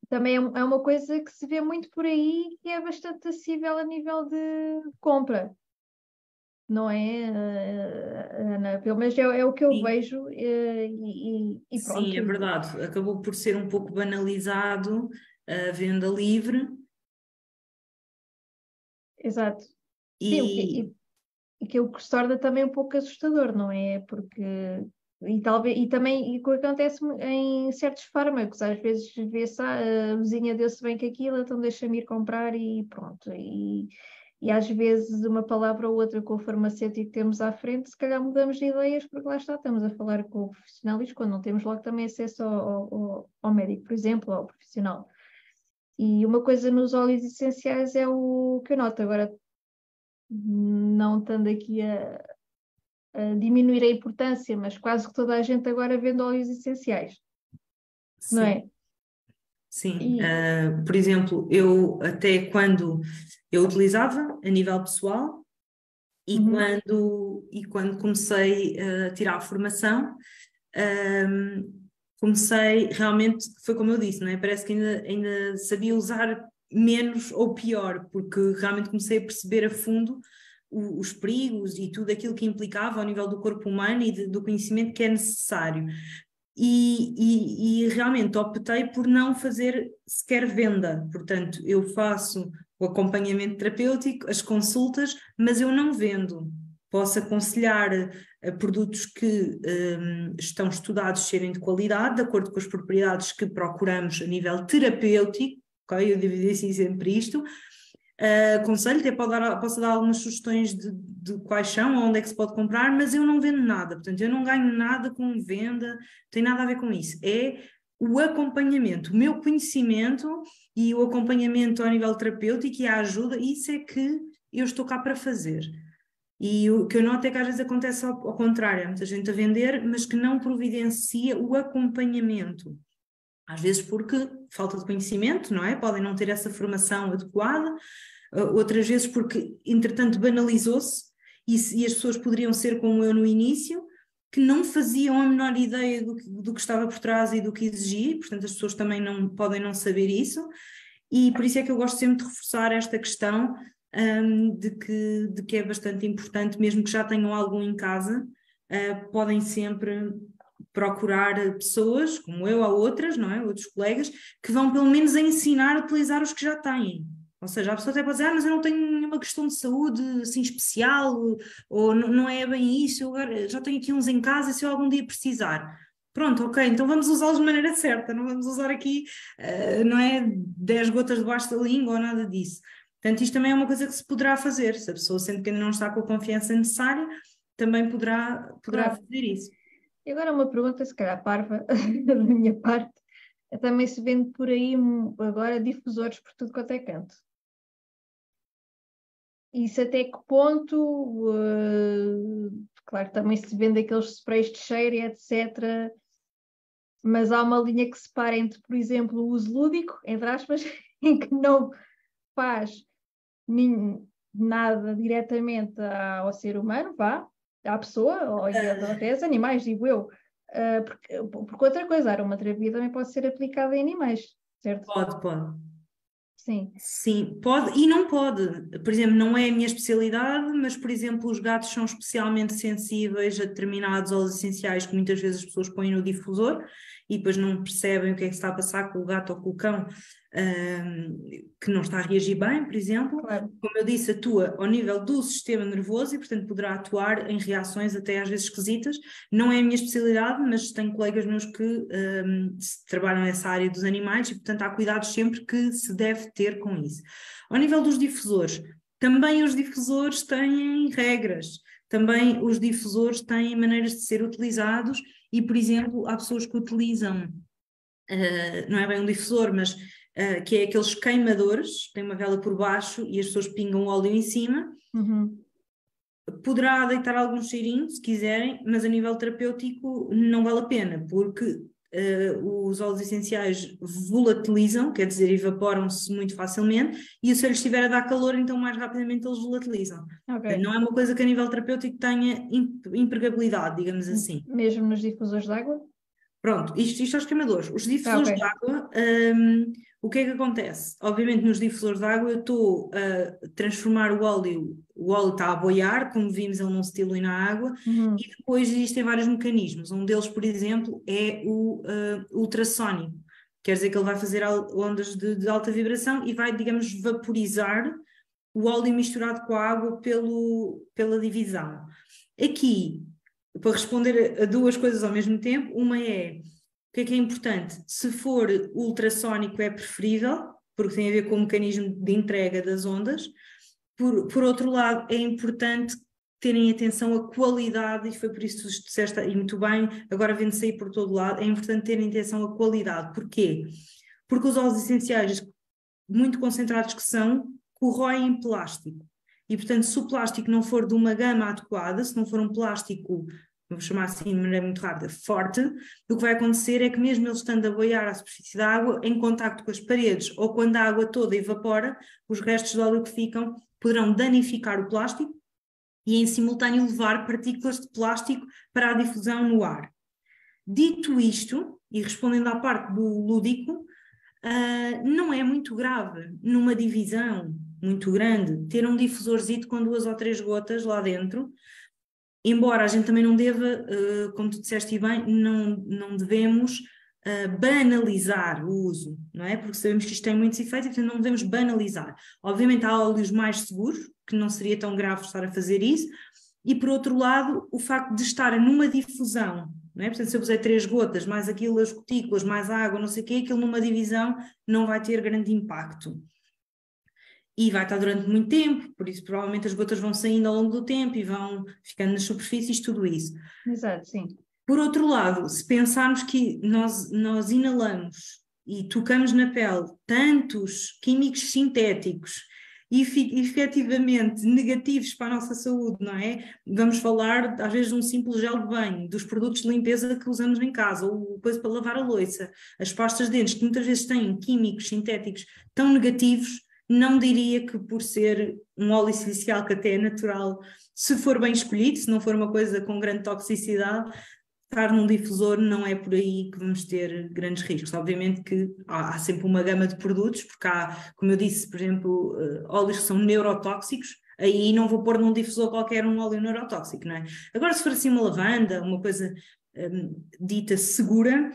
também é, é uma coisa que se vê muito por aí e é bastante acessível a nível de compra não é, eh, Ana? Pelo menos é, é o que eu Sim. vejo eh, e, e, pronto. Sim, é verdade. Acabou por ser um pouco banalizado a venda livre. Exato. E... Sim, e, e que o que se torna também um pouco assustador, não é? Porque e talvez e também e o que acontece em certos fármacos às vezes vê-se ah, a vizinha deu-se bem com aquilo então deixa-me ir comprar e pronto e E às vezes uma palavra ou outra com o farmacêutico temos à frente, se calhar mudamos de ideias, porque lá está, estamos a falar com o profissional e quando não temos logo também acesso ao, ao, ao médico, por exemplo, ao profissional. E uma coisa nos óleos essenciais é o que eu noto agora, não estando aqui a, a diminuir a importância, mas quase que toda a gente agora vende óleos essenciais, Sim. não é? Sim, uh, por exemplo, eu até quando eu utilizava a nível pessoal e, uhum. quando, e quando comecei a tirar a formação, um, comecei realmente, foi como eu disse, não é? Parece que ainda, ainda sabia usar menos ou pior, porque realmente comecei a perceber a fundo os perigos e tudo aquilo que implicava ao nível do corpo humano e de, do conhecimento que é necessário. E, e, e, realmente optei por não fazer sequer venda, portanto, eu faço o acompanhamento terapêutico, as consultas, mas eu não vendo. Posso aconselhar uh, produtos que um, estão estudados serem de qualidade, de acordo com as propriedades que procuramos a nível terapêutico, ok? Eu dividi assim sempre isto, Uh, aconselho, até dar, posso dar algumas sugestões de, de quais são, onde é que se pode comprar, mas eu não vendo nada, portanto, eu não ganho nada com venda, tem nada a ver com isso. É o acompanhamento, o meu conhecimento e o acompanhamento ao nível terapêutico e a ajuda, isso é que eu estou cá para fazer. E o que eu noto é que às vezes acontece ao, ao contrário, há muita gente a vender, mas que não providencia o acompanhamento. Às vezes porque falta de conhecimento, não é? Podem não ter essa formação adequada, uh, outras vezes porque, entretanto, banalizou-se e, e, as pessoas poderiam ser como eu no início, que não faziam a menor ideia do que, do que estava por trás e do que exigia, portanto, as pessoas também não podem não saber isso, e por isso é que eu gosto sempre de reforçar esta questão um, de, que, de que é bastante importante, mesmo que já tenham algum em casa, uh, podem sempre procurar pessoas, como eu ou outras, não é? Outros colegas, que vão pelo menos a ensinar a utilizar os que já têm. Ou seja, a pessoa até pode dizer, ah, mas eu não tenho nenhuma questão de saúde assim especial, ou não é bem isso, eu já tenho aqui uns em casa se eu algum dia precisar. Pronto, ok, então vamos usá-los de maneira certa, não vamos usar aqui, uh, não é, 10 gotas debaixo da língua ou nada disso. Portanto, isto também é uma coisa que se poderá fazer, se a pessoa sente que ainda não está com a confiança necessária, também poderá, poderá claro. fazer isso. E agora uma pergunta, se calhar parva, <laughs> da minha parte. Também se vende por aí agora difusores por tudo quanto é canto. Isso até que ponto, uh, claro, também se vende aqueles sprays de cheiro e etc. Mas há uma linha que separa entre, por exemplo, o uso lúdico, entre aspas, <laughs> em que não faz nem, nada diretamente ao ser humano, vá, à pessoa ou até aos animais, digo eu. Uh, porque, porque outra coisa, a aromaterapia também pode ser aplicada em animais, certo? Pode, pode. Sim. Sim, pode e não pode. Por exemplo, não é a minha especialidade, mas, por exemplo, os gatos são especialmente sensíveis a determinados óleos essenciais que muitas vezes as pessoas põem no difusor e depois não percebem o que é que está a passar com o gato ou com o cão que não está a reagir bem, por exemplo. Claro. Como eu disse, atua ao nível do sistema nervoso e, portanto, poderá atuar em reações até às vezes esquisitas. Não é a minha especialidade, mas tenho colegas meus que um, trabalham nessa área dos animais e, portanto, há cuidados sempre que se deve ter com isso. Ao nível dos difusores, também os difusores têm regras. Também os difusores têm maneiras de ser utilizados e, por exemplo, há pessoas que utilizam, uh, não é bem um difusor, mas uh, que é aqueles queimadores, tem uma vela por baixo e as pessoas pingam óleo em cima. Uhum. Poderá deitar algum cheirinho, se quiserem, mas a nível terapêutico não vale a pena, porque uh, os óleos essenciais volatilizam, quer dizer, evaporam-se muito facilmente, e se eu lhes estiver a dar calor, então mais rapidamente eles volatilizam. Okay. Não é uma coisa que a nível terapêutico tenha impregabilidade, digamos assim. Mesmo nos difusores de água? Pronto, isto, isto aos queimadores. Os difusores okay. de água, um, o que é que acontece? Obviamente, nos difusores de água, eu estou a transformar o óleo, o óleo está a boiar, como vimos, ele não se dilui na água, uhum. e depois existem vários mecanismos. Um deles, por exemplo, é o uh, ultrassónico. Quer dizer que ele vai fazer ondas de, de alta vibração e vai, digamos, vaporizar o óleo misturado com a água pelo, pela divisão. Aqui, para responder a duas coisas ao mesmo tempo, uma é o que é que é importante? Se for ultrassónico é preferível, porque tem a ver com o mecanismo de entrega das ondas, Por, por outro lado, é importante terem atenção à qualidade, e foi por isso que tu disseste, e muito bem, agora vendo sair por todo lado, é importante terem atenção à qualidade. Porquê? Porque os óleos essenciais, muito concentrados que são, corroem plástico. E, portanto, se o plástico não for de uma gama adequada, se não for um plástico, vamos chamar assim de maneira muito rápida, forte, o que vai acontecer é que mesmo ele estando a boiar à superfície da água, em contacto com as paredes, ou quando a água toda evapora, os restos de óleo que ficam poderão danificar o plástico e em simultâneo levar partículas de plástico para a difusão no ar. Dito isto, e respondendo à parte do lúdico, uh, não é muito grave numa divisão muito grande, ter um difusorzito com duas ou três gotas lá dentro, embora a gente também não deva, uh, como tu disseste bem, não, não devemos uh, banalizar o uso, não é? Porque sabemos que isto tem muitos efeitos e portanto não devemos banalizar. Obviamente há óleos mais seguros, que não seria tão grave estar a fazer isso, e por outro lado, o facto de estar numa difusão, não é? Portanto, se eu puser três gotas, mais aquilo, as gotículas, mais água, não sei o quê, aquilo numa divisão não vai ter grande impacto e vai estar durante muito tempo, por isso provavelmente as gotas vão saindo ao longo do tempo e vão ficando nas superfícies, tudo isso. Exato, sim. Por outro lado, se pensarmos que nós, nós inalamos e tocamos na pele tantos químicos sintéticos e efetivamente negativos para a nossa saúde, não é? Vamos falar às vezes de um simples gel de banho, dos produtos de limpeza que usamos em casa, ou coisa para lavar a louça, as pastas de dentes que muitas vezes têm químicos sintéticos tão negativos não diria que por ser um óleo essencial que até é natural, se for bem escolhido, se não for uma coisa com grande toxicidade, estar num difusor não é por aí que vamos ter grandes riscos. Obviamente que há, há sempre uma gama de produtos, porque há, como eu disse, por exemplo, uh, óleos que são neurotóxicos, aí não vou pôr num difusor qualquer um óleo neurotóxico, não é? Agora, se for assim uma lavanda, uma coisa um, dita segura,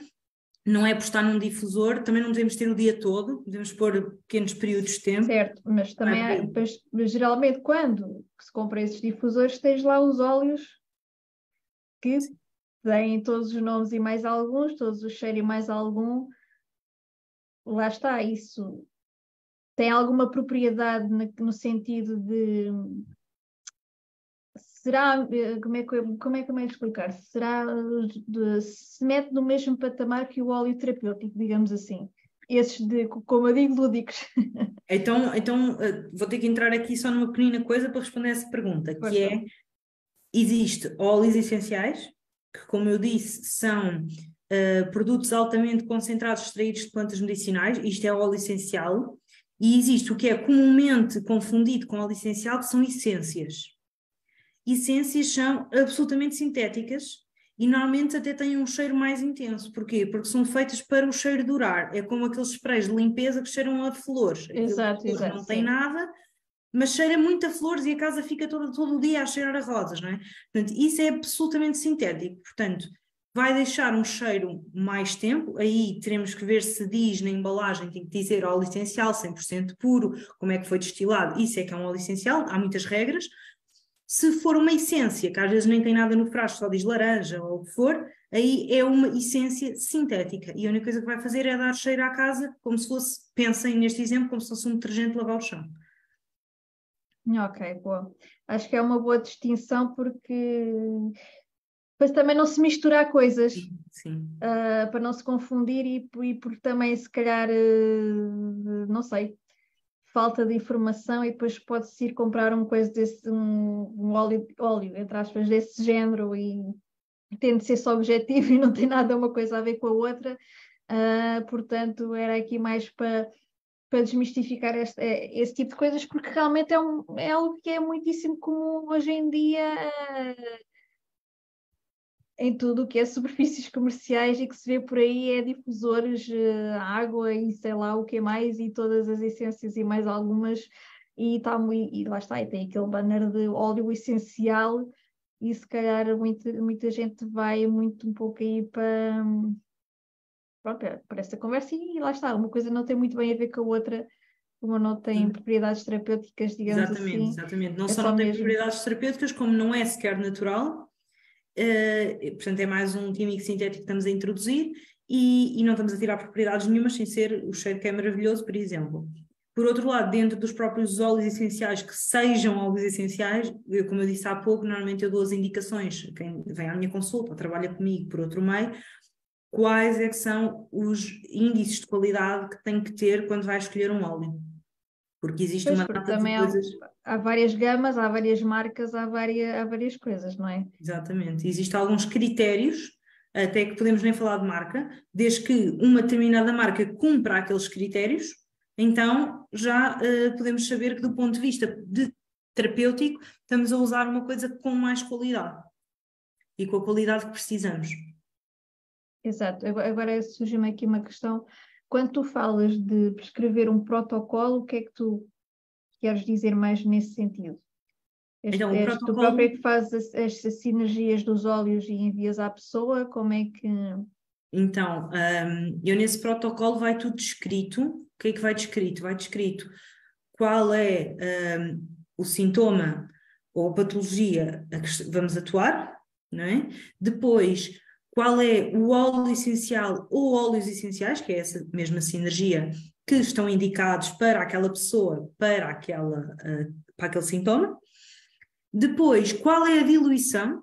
não é por estar num difusor, também não devemos ter o dia todo, devemos pôr pequenos períodos de tempo. Certo, mas também há, mas, geralmente quando se compra esses difusores, tens lá os óleos que têm todos os nomes e mais alguns, todos os cheiros e mais algum. Lá está, isso tem alguma propriedade no sentido de será, eh, como é que, como é que eu me explicar? Será, de, se mete no mesmo patamar que o óleo terapêutico, digamos assim. Esses de, como eu digo, lúdicos. <laughs> Então, então eh, vou ter que entrar aqui só numa pequenina coisa para responder essa pergunta, que é, existe óleos essenciais, que como eu disse, são uh, produtos altamente concentrados extraídos de plantas medicinais, isto é óleo essencial, e existe o que é comumente confundido com óleo essencial, que são essências essências são absolutamente sintéticas e normalmente até têm um cheiro mais intenso. Porquê? Porque são feitas para o cheiro durar. É como aqueles sprays de limpeza que cheiram a flores. Exato, exato. Não sim. tem nada, mas cheira muito a flores e a casa fica todo, todo o dia a cheirar a rosas, não é? Portanto, isso é absolutamente sintético. Portanto, vai deixar um cheiro mais tempo, aí teremos que ver se diz na embalagem, tem que dizer óleo essencial, 100% puro, como é que foi destilado, isso é que é um óleo essencial, há muitas regras, se for uma essência, que às vezes nem tem nada no frasco, só diz laranja ou o que for, aí é uma essência sintética. E a única coisa que vai fazer é dar cheiro à casa, como se fosse, pensem neste exemplo, como se fosse um detergente de lavar o chão. Ok, boa. Acho que é uma boa distinção porque para também não se misturar coisas, sim, sim. Uh, para não se confundir e, e por também se calhar, uh, não sei, falta de informação e depois pode-se ir comprar uma coisa desse, um, um, óleo, óleo, entre aspas, desse género e tende de ser só objetivo <laughs> e não tem nada uma coisa a ver com a outra. Uh, portanto, era aqui mais para para desmistificar este, é, esse tipo de coisas, porque realmente é, um, é algo que é muitíssimo comum hoje em dia em tudo o que é superfícies <laughs> comerciais e que se vê por aí é difusores, uh, água e sei lá o que mais e todas as essências e mais algumas e, tá, e, lá está, e tem aquele banner de óleo essencial e se calhar muita, muita gente vai muito um pouco aí para, pronto, é, essa conversa e lá está, uma coisa não tem muito bem a ver com a outra, como não tem propriedades terapêuticas, digamos exatamente, assim. Exatamente, não é só não tem mesmo. propriedades terapêuticas, como não é sequer natural, Uh, portanto, é mais um químico sintético que estamos a introduzir e, e, não estamos a tirar propriedades nenhumas sem ser o cheiro que é maravilhoso, por exemplo. Por outro lado, dentro dos próprios óleos essenciais, que sejam óleos essenciais, eu, como eu disse há pouco, normalmente eu dou as indicações, quem vem à minha consulta ou trabalha comigo por outro meio, quais é são os índices de qualidade que tem que ter quando vai escolher um óleo. Porque existe pois, uma data de coisas... Há, há, várias gamas, há várias marcas, há várias, há várias coisas, não é? Exatamente. Existem alguns critérios, até que podemos nem falar de marca, desde que uma determinada marca cumpra aqueles critérios, então já uh, podemos saber que do ponto de vista de terapêutico estamos a usar uma coisa com mais qualidade e com a qualidade que precisamos. Exato. Agora surge-me aqui uma questão. Quando tu falas de prescrever um protocolo, o que é que tu queres dizer mais nesse sentido? És, então, és protocolo... tu própria que fazes as, as, sinergias dos óleos e envias à pessoa? Como é que. Então, um, eu nesse protocolo vai tudo descrito. O que é que vai descrito? Vai descrito qual é um, o sintoma ou a patologia a que vamos atuar, não é? Depois, qual é o óleo essencial ou óleos essenciais, que é essa mesma sinergia, que estão indicados para aquela pessoa, para, aquela, uh, para aquele sintoma. Depois, qual é a diluição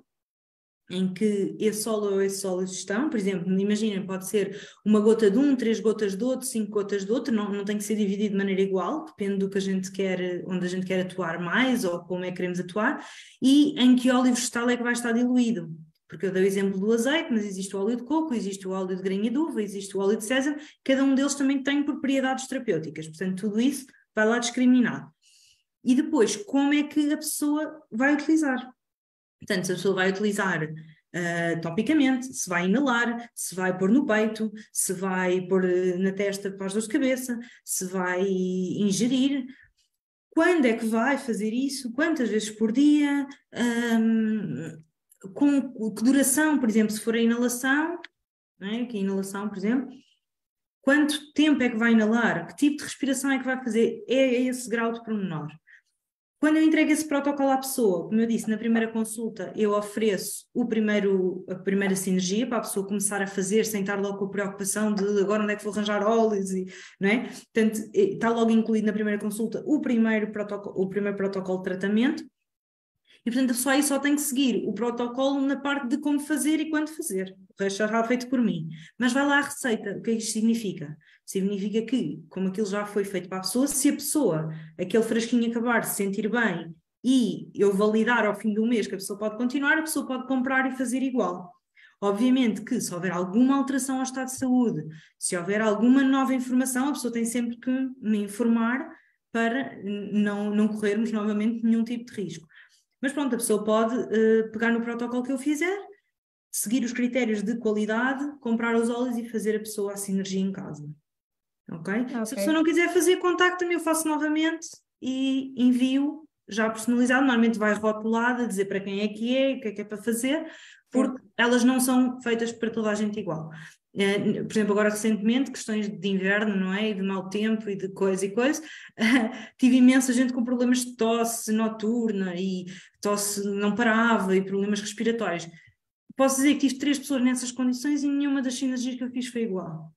em que esse óleo ou esses óleos estão? Por exemplo, imaginem, pode ser uma gota de um, três gotas de outro, cinco gotas de outro, não, não tem que ser dividido de maneira igual, depende do que a gente quer, onde a gente quer atuar mais ou como é que queremos atuar, e em que óleo vegetal é que vai estar diluído porque eu dei o exemplo do azeite, mas existe o óleo de coco, existe o óleo de grainha de uva, existe o óleo de sésamo, cada um deles também tem propriedades terapêuticas, portanto tudo isso vai lá discriminado. E depois, como é que a pessoa vai utilizar? Portanto, se a pessoa vai utilizar uh, topicamente, se vai inalar, se vai pôr no peito, se vai pôr uh, na testa para as dores de cabeça, se vai ingerir, quando é que vai fazer isso, quantas vezes por dia, um, com que duração, por exemplo, se for a inalação, é? que a inalação, por exemplo, quanto tempo é que vai inalar, que tipo de respiração é que vai fazer, é esse grau de pormenor. Quando eu entrego esse protocolo à pessoa, como eu disse na primeira consulta, eu ofereço o primeiro, a primeira sinergia para a pessoa começar a fazer sem estar logo com a preocupação de agora onde é que vou arranjar óleos, e, não é? Portanto, está logo incluído na primeira consulta o primeiro protocolo, o primeiro protocolo de tratamento e, portanto, só aí só tem que seguir o protocolo na parte de como fazer e quando fazer. O resto já feito por mim. Mas vai lá a receita. O que é que isto significa? Significa que, como aquilo já foi feito para a pessoa, se a pessoa, aquele frasquinho acabar se sentir bem e eu validar ao fim do mês que a pessoa pode continuar, a pessoa pode comprar e fazer igual. Obviamente que se houver alguma alteração ao estado de saúde, se houver alguma nova informação, a pessoa tem sempre que me informar para não, não corrermos novamente nenhum tipo de risco. Mas pronto, a pessoa pode uh, pegar no protocolo que eu fizer, seguir os critérios de qualidade, comprar os óleos e fazer a pessoa a sinergia em casa. Okay? ok? Se a pessoa não quiser fazer, contacta-me, eu faço novamente e envio já personalizado. Normalmente vai rotulada, dizer para quem é que é, o que é que é para fazer, porque elas não são feitas para toda a gente igual. Uh, por exemplo, agora recentemente, questões de inverno, não é? E de mau tempo e de coisa e coisa, <laughs> tive imensa gente com problemas de tosse noturna e tosse não parava e problemas respiratórios. Posso dizer que tive três pessoas nessas condições e nenhuma das sinergias que eu fiz foi igual.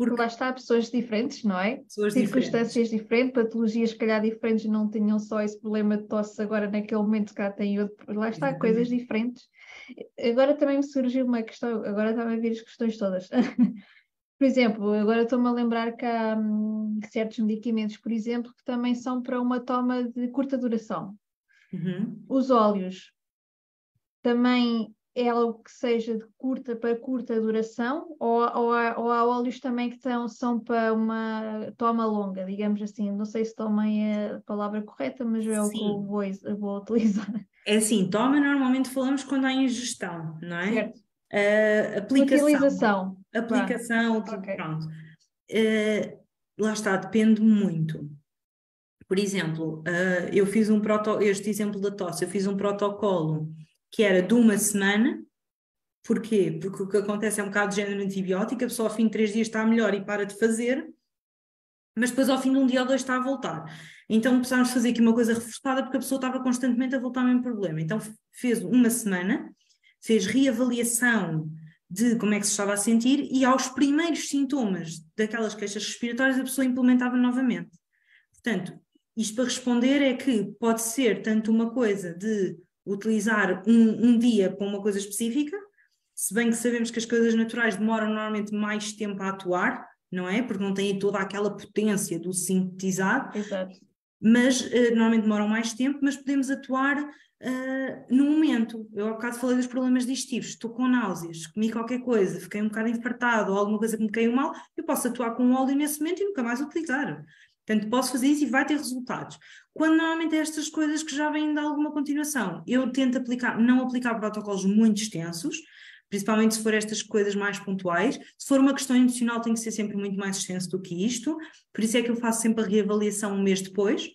Porque lá está, pessoas diferentes, não é? Pessoas Circunstâncias diferentes. diferentes, patologias, se calhar, diferentes, não tinham só esse problema de tosse agora, naquele momento, cá tem outro. Lá está, Exatamente. coisas diferentes. Agora também me surgiu uma questão, agora estava a ver as questões todas. <laughs> por exemplo, agora estou-me a lembrar que há hum, certos medicamentos, por exemplo, que também são para uma toma de curta duração. Uhum. Os óleos também é algo que seja de curta para curta duração ou, ou, há, ou há óleos também que tão, são para uma toma longa, digamos assim. Não sei se é a palavra correta, mas é o que eu vou, vou <laughs> utilizar. É assim, toma normalmente falamos quando há ingestão, não é? Certo. Uh, aplicação. Utilização. Aplicação, okay. pronto. Uh, lá está, depende muito. Por exemplo, uh, eu fiz um protocolo, este exemplo da tosse, eu fiz um protocolo que era de uma semana. Porquê? Porque o que acontece é um bocado de género antibiótico, a pessoa ao fim de três dias está melhor e para de fazer, mas depois ao fim de um dia ou dois está a voltar. Então precisámos fazer aqui uma coisa reforçada porque a pessoa estava constantemente a voltar ao mesmo problema. Então fez uma semana, fez reavaliação de como é que se estava a sentir e aos primeiros sintomas daquelas queixas respiratórias a pessoa implementava novamente. Portanto, isto para responder é que pode ser tanto uma coisa de utilizar um, um dia para uma coisa específica, se bem que sabemos que as coisas naturais demoram normalmente mais tempo a atuar, não é? Porque não têm toda aquela potência do sintetizado. Exato. Mas uh, normalmente demoram mais tempo, mas podemos atuar uh, no momento. Eu há bocado falei dos problemas digestivos, estou com náuseas, comi qualquer coisa, fiquei um bocado infartado ou alguma coisa que me caiu mal, eu posso atuar com um óleo nesse momento e nunca mais utilizar. Portanto, posso fazer isso e vai ter resultados. Quando normalmente é estas coisas que já vêm de alguma continuação, eu tento aplicar, não aplicar protocolos muito extensos, principalmente se for estas coisas mais pontuais. Se for uma questão emocional, tem que ser sempre muito mais extenso do que isto, por isso é que eu faço sempre a reavaliação um mês depois.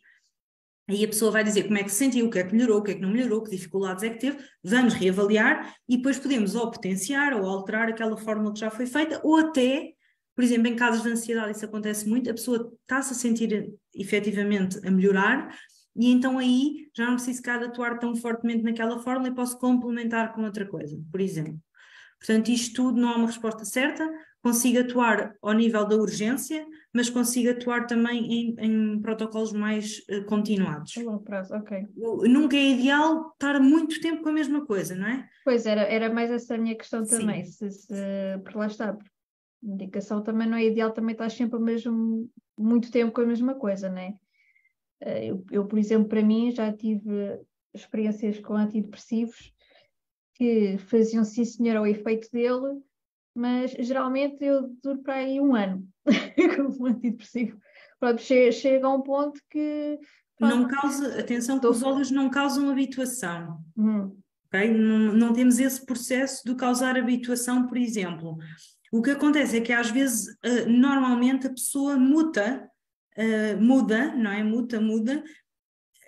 Aí a pessoa vai dizer como é que se sentiu, o que é que melhorou, o que é que não melhorou, que dificuldades é que teve, vamos reavaliar e depois podemos ou potenciar ou alterar aquela fórmula que já foi feita, ou até, por exemplo, em casos de ansiedade, isso acontece muito, a pessoa está-se a sentir efetivamente a melhorar, e então aí já não preciso cá de atuar tão fortemente naquela fórmula e posso complementar com outra coisa, por exemplo. Portanto, isto tudo não há uma resposta certa. Consigo atuar ao nível da urgência, mas consigo atuar também em, em protocolos mais uh, continuados. A longo prazo, ok. Nunca é ideal estar muito tempo com a mesma coisa, não é? Pois era, era mais essa a minha questão também. Se, se, por lá está, medicação também não é ideal, também estar sempre mesmo muito tempo com a mesma coisa, não é? Eh, eu, eu, por exemplo, para mim já tive experiências com antidepressivos que faziam sim senhor ao efeito dele, mas geralmente eu duro para aí um ano <laughs> como antidepressivo. Pronto, chega, chega a um ponto que. Pronto, não causa, atenção que os óleos não causam habituação. Hum. Okay? Não, não temos esse processo de causar habituação, por exemplo. O que acontece é que às vezes, uh, normalmente, a pessoa muta, uh, muda, não é? Muta, muda,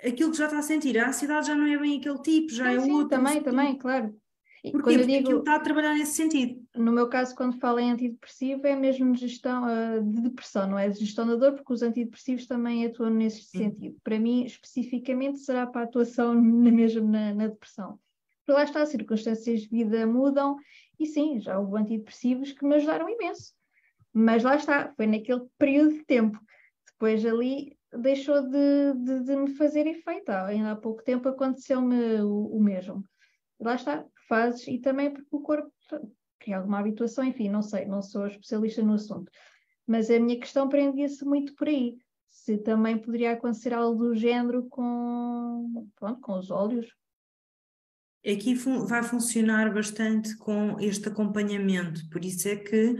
aquilo que já está a sentir. A ansiedade já não é bem aquele tipo, já sim, é sim, outro. Também, também, claro. Porquê? Porque digo, aquilo está a trabalhar nesse sentido. No meu caso, quando falo em antidepressivo, é mesmo gestão uh, de depressão, não é gestão da dor, porque os antidepressivos também atuam nesse sim. sentido. Para mim, especificamente, será para a atuação <laughs> na, mesmo na, na depressão. Porque lá está, as circunstâncias de vida mudam, e sim, já houve antidepressivos que me ajudaram imenso. Mas lá está, foi naquele período de tempo. Depois ali deixou de, de, de, me fazer efeito. Ainda há pouco tempo aconteceu-me o, o, mesmo. Lá está, fases e também porque o corpo cria alguma habituação, enfim, não sei, não sou especialista no assunto. Mas a minha questão prendia-se muito por aí. Se também poderia acontecer algo do género com, pronto, com os óleos. Aqui fun vai funcionar bastante com este acompanhamento, por isso é que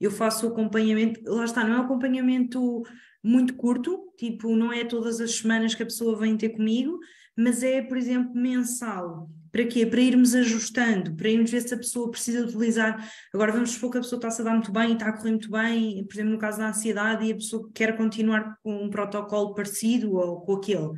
eu faço o acompanhamento, lá está, não é um acompanhamento muito curto, tipo, não é todas as semanas que a pessoa vem ter comigo, mas é, por exemplo, mensal. Para quê? Para irmos ajustando, para irmos ver se a pessoa precisa utilizar. Agora vamos supor que a pessoa está-se a dar muito bem, está a correr muito bem, por exemplo, no caso da ansiedade, e a pessoa quer continuar com um protocolo parecido ou com aquele.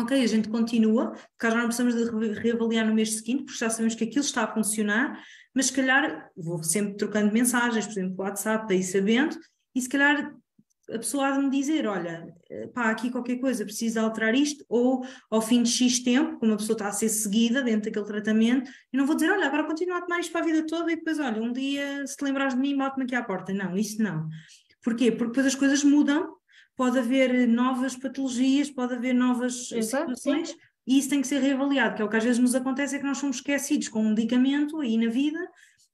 Ok, a gente continua, porque já não precisamos de reavaliar no mês seguinte, porque já sabemos que aquilo está a funcionar, mas se calhar vou sempre trocando mensagens, por exemplo, WhatsApp, daí sabendo, e se calhar a pessoa há de me dizer, olha, pá, aqui qualquer coisa, precisa alterar isto, ou ao fim de X tempo, como a pessoa está a ser seguida dentro daquele tratamento, e não vou dizer, olha, agora continua a tomar isto para a vida toda e depois, olha, um dia se te lembrares de mim, bate-me aqui à porta. Não, isso não. Porquê? Porque depois as coisas mudam, pode haver novas patologias, pode haver novas Exato, situações, sim. e isso tem que ser reavaliado, que é o que às vezes nos acontece, é que nós somos esquecidos com um medicamento aí na vida,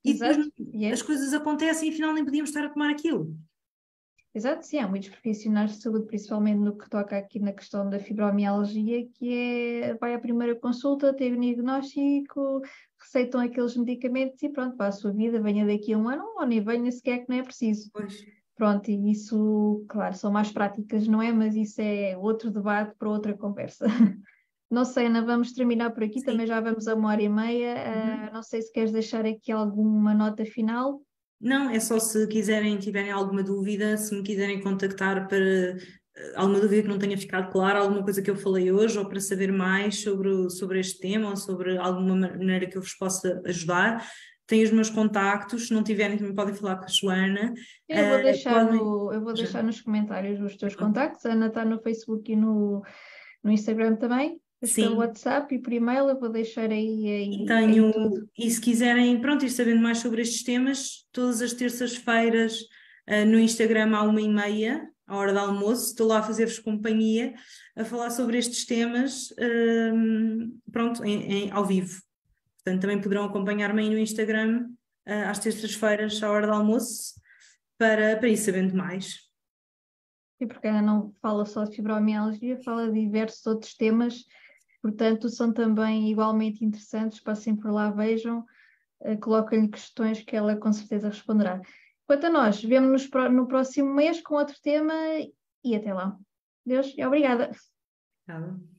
e Exato. depois yeah. as coisas acontecem e afinal nem podíamos estar a tomar aquilo. Exato, sim, há muitos profissionais de saúde, principalmente no que toca aqui na questão da fibromialgia, que é, vai à primeira consulta, tem o diagnóstico, receitam aqueles medicamentos e pronto, para a sua vida, venha daqui a um ano ou nem venha sequer que não é preciso. Pois. Pronto, e isso, claro, são mais práticas, não é? Mas isso é outro debate para outra conversa. <laughs> Não sei, Ana, vamos terminar por aqui, Sim. também já vamos a uma hora e meia. Uhum. Uh, não sei se queres deixar aqui alguma nota final. Não, é só se quiserem, tiverem alguma dúvida, se me quiserem contactar para eh, alguma dúvida que não tenha ficado clara, alguma coisa que eu falei hoje, ou para saber mais sobre, sobre este tema, ou sobre alguma maneira que eu vos possa ajudar, têm os meus contactos, se não tiverem também podem falar com a Joana. Eu vou eh, deixar, podem... no, eu vou deixar nos comentários os teus contactos, a Ana está no Facebook e no, no Instagram também, Sim. pelo WhatsApp e por e-mail, eu vou deixar aí. aí e tenho, e se quiserem, pronto, ir sabendo mais sobre estes temas, todas as terças-feiras uh, no Instagram à uma e meia, à hora do almoço, estou lá a fazer-vos companhia, a falar sobre estes temas, pronto, em, em, ao vivo. Portanto, também poderão acompanhar-me aí no Instagram uh, às terças-feiras, à hora do almoço, para, para ir sabendo mais. E porque ela não fala só de fibromialgia, fala de diversos outros temas portanto, são também igualmente interessantes. Passem por lá, vejam, uh, coloquem-lhe questões que ela com certeza responderá. Quanto a nós, vemos-nos no próximo mês com outro tema e até lá. Deus e obrigada. Obrigada.